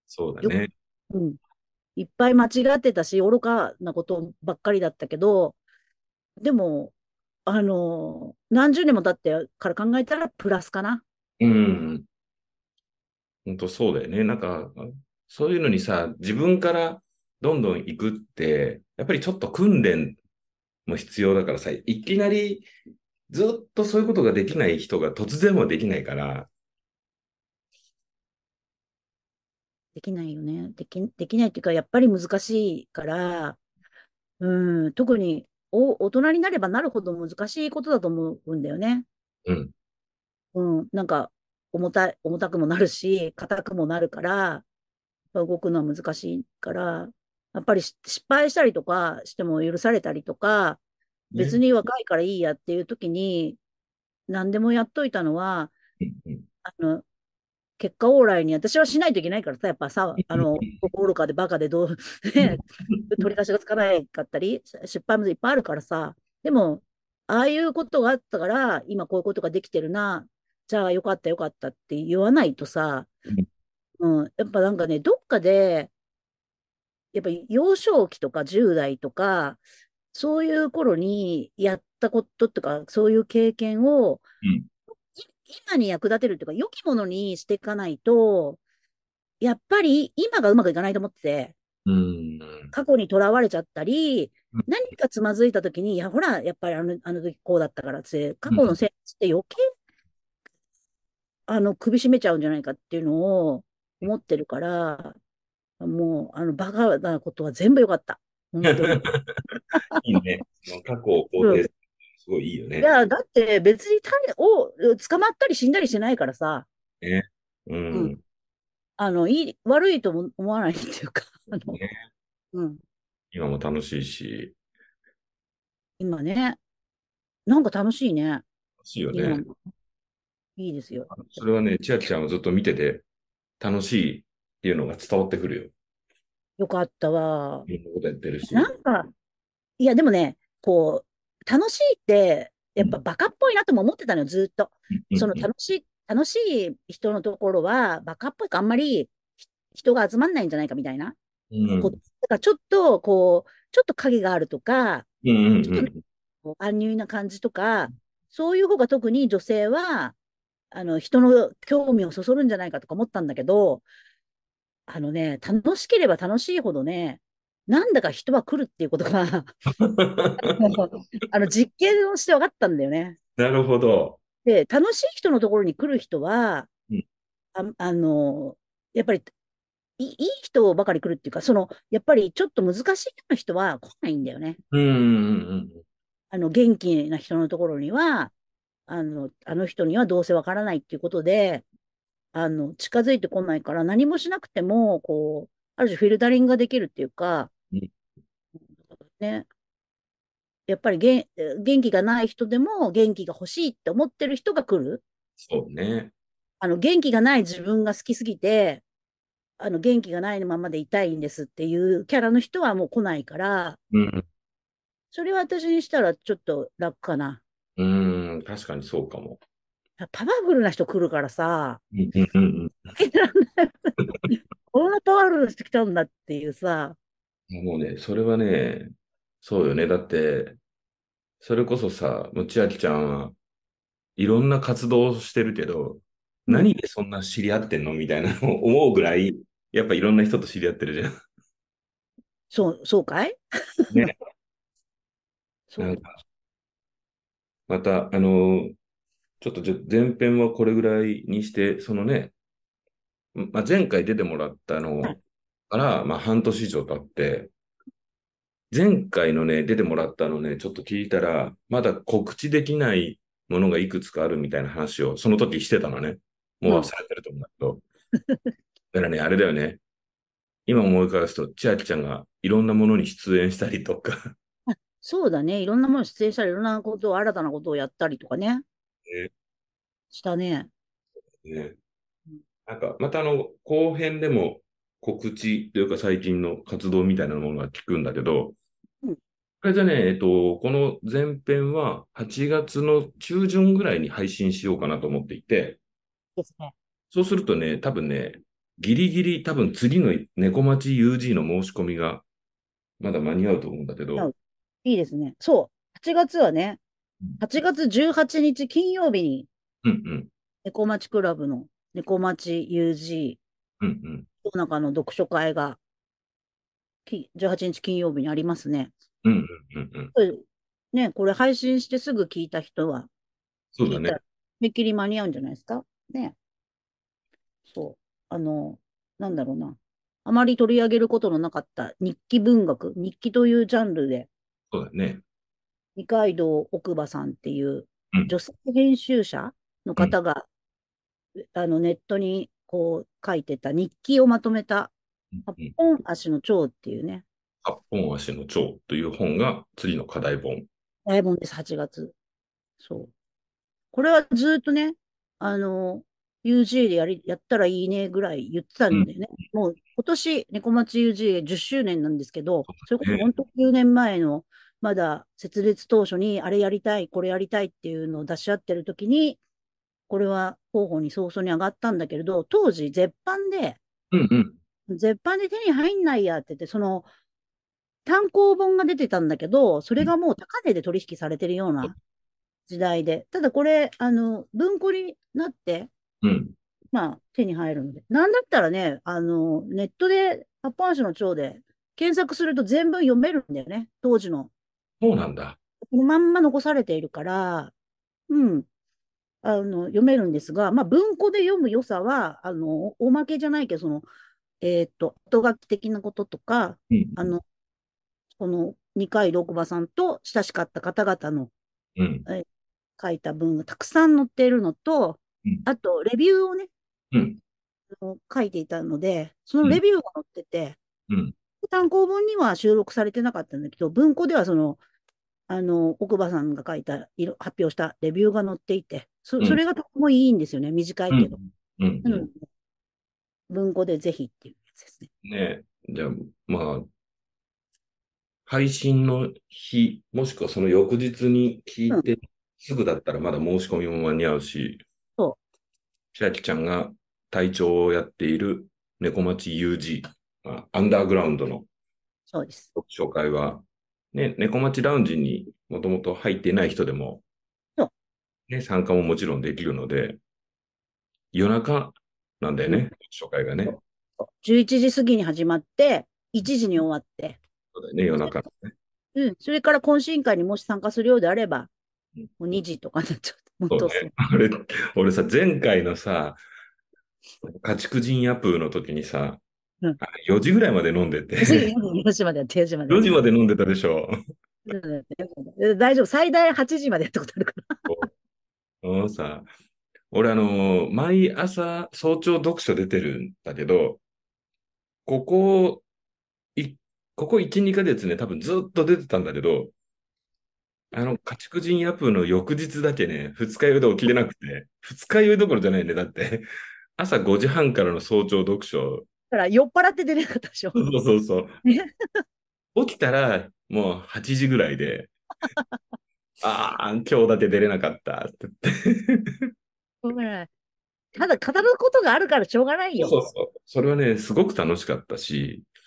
そうだね。うん。いっぱい間違ってたし、愚かなことばっかりだったけど、でも、あの、何十年も経ってから考えたらプラスかな。うん。本当そうだよね。なんか、そういうのにさ、自分からどんどん行くって、やっぱりちょっと訓練も必要だからさ、いきなりずっとそういうことができない人が突然はできないから、できないよね。でき、できないっていうか、やっぱり難しいから、うん、特にお大人になればなるほど難しいことだと思うんだよね。うん。うん、なんか重たい、重たくもなるし、硬くもなるから、動くのは難しいから、やっぱりし失敗したりとかしても許されたりとか、別ね。に若いからいいやっていう時に、何でもやっといたのは、あの、結果オーライに私はしないといけないからさ、やっぱさ、あの、愚かでバカでどう、ね、取り出しがつかないかったり、失敗もいっぱいあるからさ、でも、ああいうことがあったから、今こういうことができてるな、じゃあよかったよかったって言わないとさ、うん、やっぱなんかね、どっかで、やっぱり幼少期とか10代とか、そういう頃にやったこととか、そういう経験を、うん。い今に役立てるっていうか、良きものにしていかないと、やっぱり今がうまくいかないと思ってて、うん。過去にとらわれちゃったりうん、何かつまずいたときに、いや、ほら、やっぱりあの、あの時こうだったからって、過去のせいって余計、あの、首絞めちゃうんじゃないかっていうのを思ってるから、もう、あの、バカなことは全部良かった。本当に。いいね。過去を肯定すごいいいよね。いや、だって別に種を捕まったり死んだりしてないからさ、ね。う。うんあの、いい、悪いとも思わないっていうか、ねうん、今も楽しいし、今ね、なんか楽しいね。楽しいよね。いいですよ。それはね、千秋ちゃんはずっと見てて、楽しいっていうのが伝わってくるよ。よかったわ。いろんなことやってるし。なんか、いや、でもね、こう、楽しいって、やっぱバカっぽいなとも思ってたのよ、ずっと。その楽しい、楽しい人のところは、バカっぽいかあんまりひ人が集まんないんじゃないかみたいな。うんだからちょっと、こう、ちょっと影があるとか、うんうんちょっと安入な感じとか、そういう方が特に女性は、あの、人の興味をそそるんじゃないかとか思ったんだけど、あのね、楽しければ楽しいほどね、なんだか人は来るっていうことが、あの、実験をして分かったんだよね。なるほど。で、楽しい人のところに来る人は、うんあ、あの、やっぱり、いい人ばかり来るっていうか、その、やっぱりちょっと難しいような人は来ないんだよね。うんうんうんあの、元気な人のところには、あの、あの人にはどうせわからないっていうことで、あの、近づいてこないから何もしなくても、こう、ある種フィルタリングができるっていうかうん、ね。やっぱり元元気がない人でも元気が欲しいって思ってる人が来る。そうね。あの、元気がない自分が好きすぎて、あの、元気がないままでいたいんですっていうキャラの人はもう来ないから、うん。それは私にしたらちょっと楽かな。うん、確かにそうかも。パワフルな人来るからさ、うんうんうん こんなパワフルな人来たんだっていうさ、うん。もうね、それはね、そうよね。だって、それこそさ、もう千秋ちゃんはいろんな活動をしてるけど、何でそんな知り合ってんの？みたいなのを思うぐらい、やっぱいろんな人と知り合ってるじゃん。そう、そうかい？ね。そう。なんか、また、あの、ちょっとじゃ前編はこれぐらいにして、そのね、まあ、前回出てもらったのはいから、まあ、半年以上経って、前回のね、出てもらったのね、ちょっと聞いたら、まだ告知できないものがいくつかあるみたいな話を、その時してたのね。もう忘れてると思うんだけど。だからね、あれだよね。今思い返すと、千秋ちゃんがいろんなものに出演したりとか、そうだね。いろんなもの出演したり、いろんなことを、新たなことをやったりとかね。ねしたね。ねうん。なんか、またあの、後編でも告知というか最近の活動みたいなものが聞くんだけど、うんこれじゃね、えっと、この前編は8月の中旬ぐらいに配信しようかなと思っていて、ですね。そうするとね、多分ね、ギリギリ多分次の猫町 UG の申し込みがまだ間に合うと思うんだけど、いいですね。そう。8月はね、8月18日金曜日に、うんうん、猫町クラブの猫町 UG、うんうん、世の中の読書会が、き18日金曜日にありますね。うんうんうんうん。ね、これ配信してすぐ聞いた人は、そうだね。めっきり間に合うんじゃないですか？ね。そう。あの、なんだろうな。あまり取り上げることのなかった日記文学、日記というジャンルで、そうだね。二階堂奥歯さんっていううん女性編集者の方が、あのネットにこう書いてた日記をまとめたうん八本足の蝶っていうね、八本足の蝶という本が次の課題本。大本です、8月。そう。これはずっとね、あの、UGA でやり、やったらいいねぐらい言ってたんでね、もう今年、猫町 UGA10 周年なんですけど、それこそ本当9年前の、まだ設立当初にあれやりたい、これやりたいっていうのを出し合ってる時に、これは候補に早々に上がったんだけれど、当時絶版で、うんうん。絶版で手に入んないやって言って、その、単行本が出てたんだけど、それがもう高値で取引されてるような時代で。ただこれ、あの、文庫になって、うん。まあ、手に入るので。なんだったらね、あの、ネットで、八本足の蝶で検索すると全文読めるんだよね。当時の。そうなんだ。このまんま残されているから、うん。あの、読めるんですが、まあ、文庫で読む良さは、あの、おおまけじゃないけど、その、えっと、後書き的なこととか、うん。あの、この二階六馬さんと親しかった方々のうん。書いた文がたくさん載っているのとうん、あと、レビューをね、うん。書いていたので、そのレビューが載ってて、うん。単行本には収録されてなかったんだけど、文庫ではその、あの、奥歯さんが書いた、発表したレビューが載っていて、そうんそれがとてもいいんですよね。短いけど。文庫でぜひっていうやつですね。ねじゃあ、まあ、配信の日、もしくはその翌日に聞いて、すぐだったらまだ申し込みも間に合うし、そそうです。紹介は、ね、猫町ラウンジにもともと入っていない人でもそう、ね、参加ももちろんできるので、夜中なんだよね、紹介がね。11時過ぎに始まって、1時に終わって、だよね、夜中のね。うん。それから懇親会にもし参加するようであればうん、もう2時とかになっちゃう。もっとね。あれ、俺さ、前回のさ、家畜人ヤプーの時にさ、うんあれ4時ぐらいまで飲んでて、4時までやって、4時まで。4時まで飲んでたでしょ。うん大丈夫。最大8時までやったことあるから。あのさ、俺あの、毎朝早朝読書出てるんだけど、ここ、い、ここ1、2ヶ月ね、多分ずっと出てたんだけど、あの、家畜人ヤプーの翌日だけね、二日酔いで起きれなくて、二日酔いどころじゃないね。だって、朝5時半からの早朝読書、だから酔っ払って出れなかったでしょ。そうそうそう。起きたら、もう8時ぐらいで、ああ、今日だけ出れなかったって言って。しょうがないただ語ることがあるからしょうがないよ。そうそう。それはね、すごく楽しかったし、うん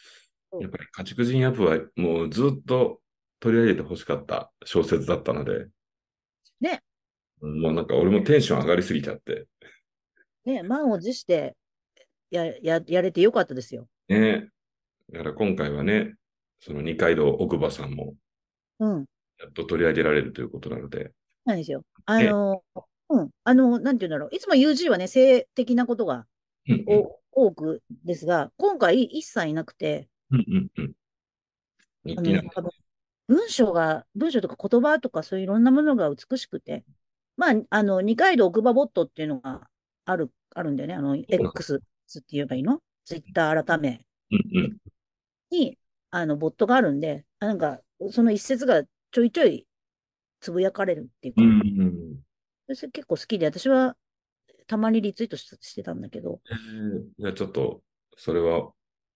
やっぱり家畜人アップはもうずっと取り上げてほしかった小説だったので。ね。もうなんか俺もテンション上がりすぎちゃって。ね、満を持してやややれてよかったですよ。ね。だから今回はね、その二階堂奥歯さんもうん。やっと取り上げられるということなので。なんですよ。あの、うん。あの、なんて言うんだろう。いつも UG はね、性的なことがうんうんお多くですが、今回一切なくて、うんうんうん。日あ記なんだの多分文章が、文章とか言葉とかそういういろんなものが美しくて、まあ、あの、二階堂奥歯ボットっていうのがある、あるんだよね。あの、X って言えばいいの？ツイッター改めうんうん。に、あの、ボットがあるんで、あなんか、その一節がちょいちょいつぶやかれるっていうか、うんうん。それ結構好きで、私はたまにリツイートししてたんだけど、えーじゃあちょっと、それは、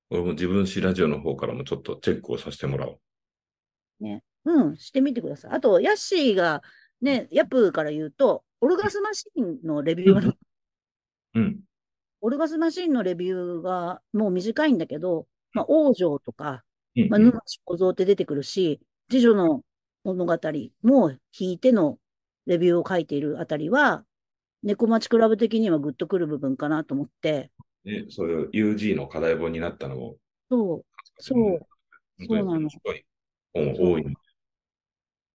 俺も自分史ラジオの方からもちょっとチェックをさせてもらおう。ね。うん、してみてください。あと、ヤッシーが、ね、ヤップーから言うと、オルガスマシンのレビューが、うん。オルガスマシンのレビューがもう短いんだけど、まあ、王女とか、まあ、沼地小僧って出てくるし、次女の物語も引いてのレビューを書いているあたりは、猫町クラブ的にはグッとくる部分かなと思って、ね、それを UG の課題本になったのも、そう、そう。そうなの本多い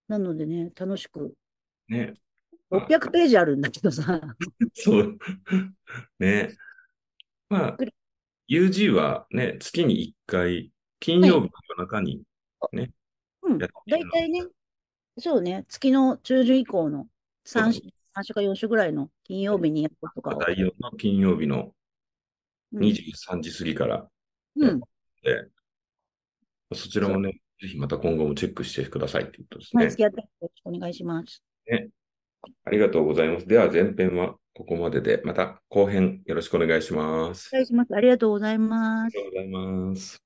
なのでね、楽しく。ね。600ページあるんだけどさ、そう。ね。まあ UG はね、月に1回、金曜日の夜中にね、うん。やって大体ね、そうね、月の中旬以降の3週 ,3 週か4週ぐらいの金曜日にやることかを。第4の金曜日のうん23時過ぎからうん。で、そちらもね、ぜひまた今後もチェックしてくださいっていうことですはい、ね付。き合ってよろしくお願いします。ありがとうございます。では前編はここまでで、また後編よろしくお願いします。お願いします。ありがとうございますあり。がとうございます。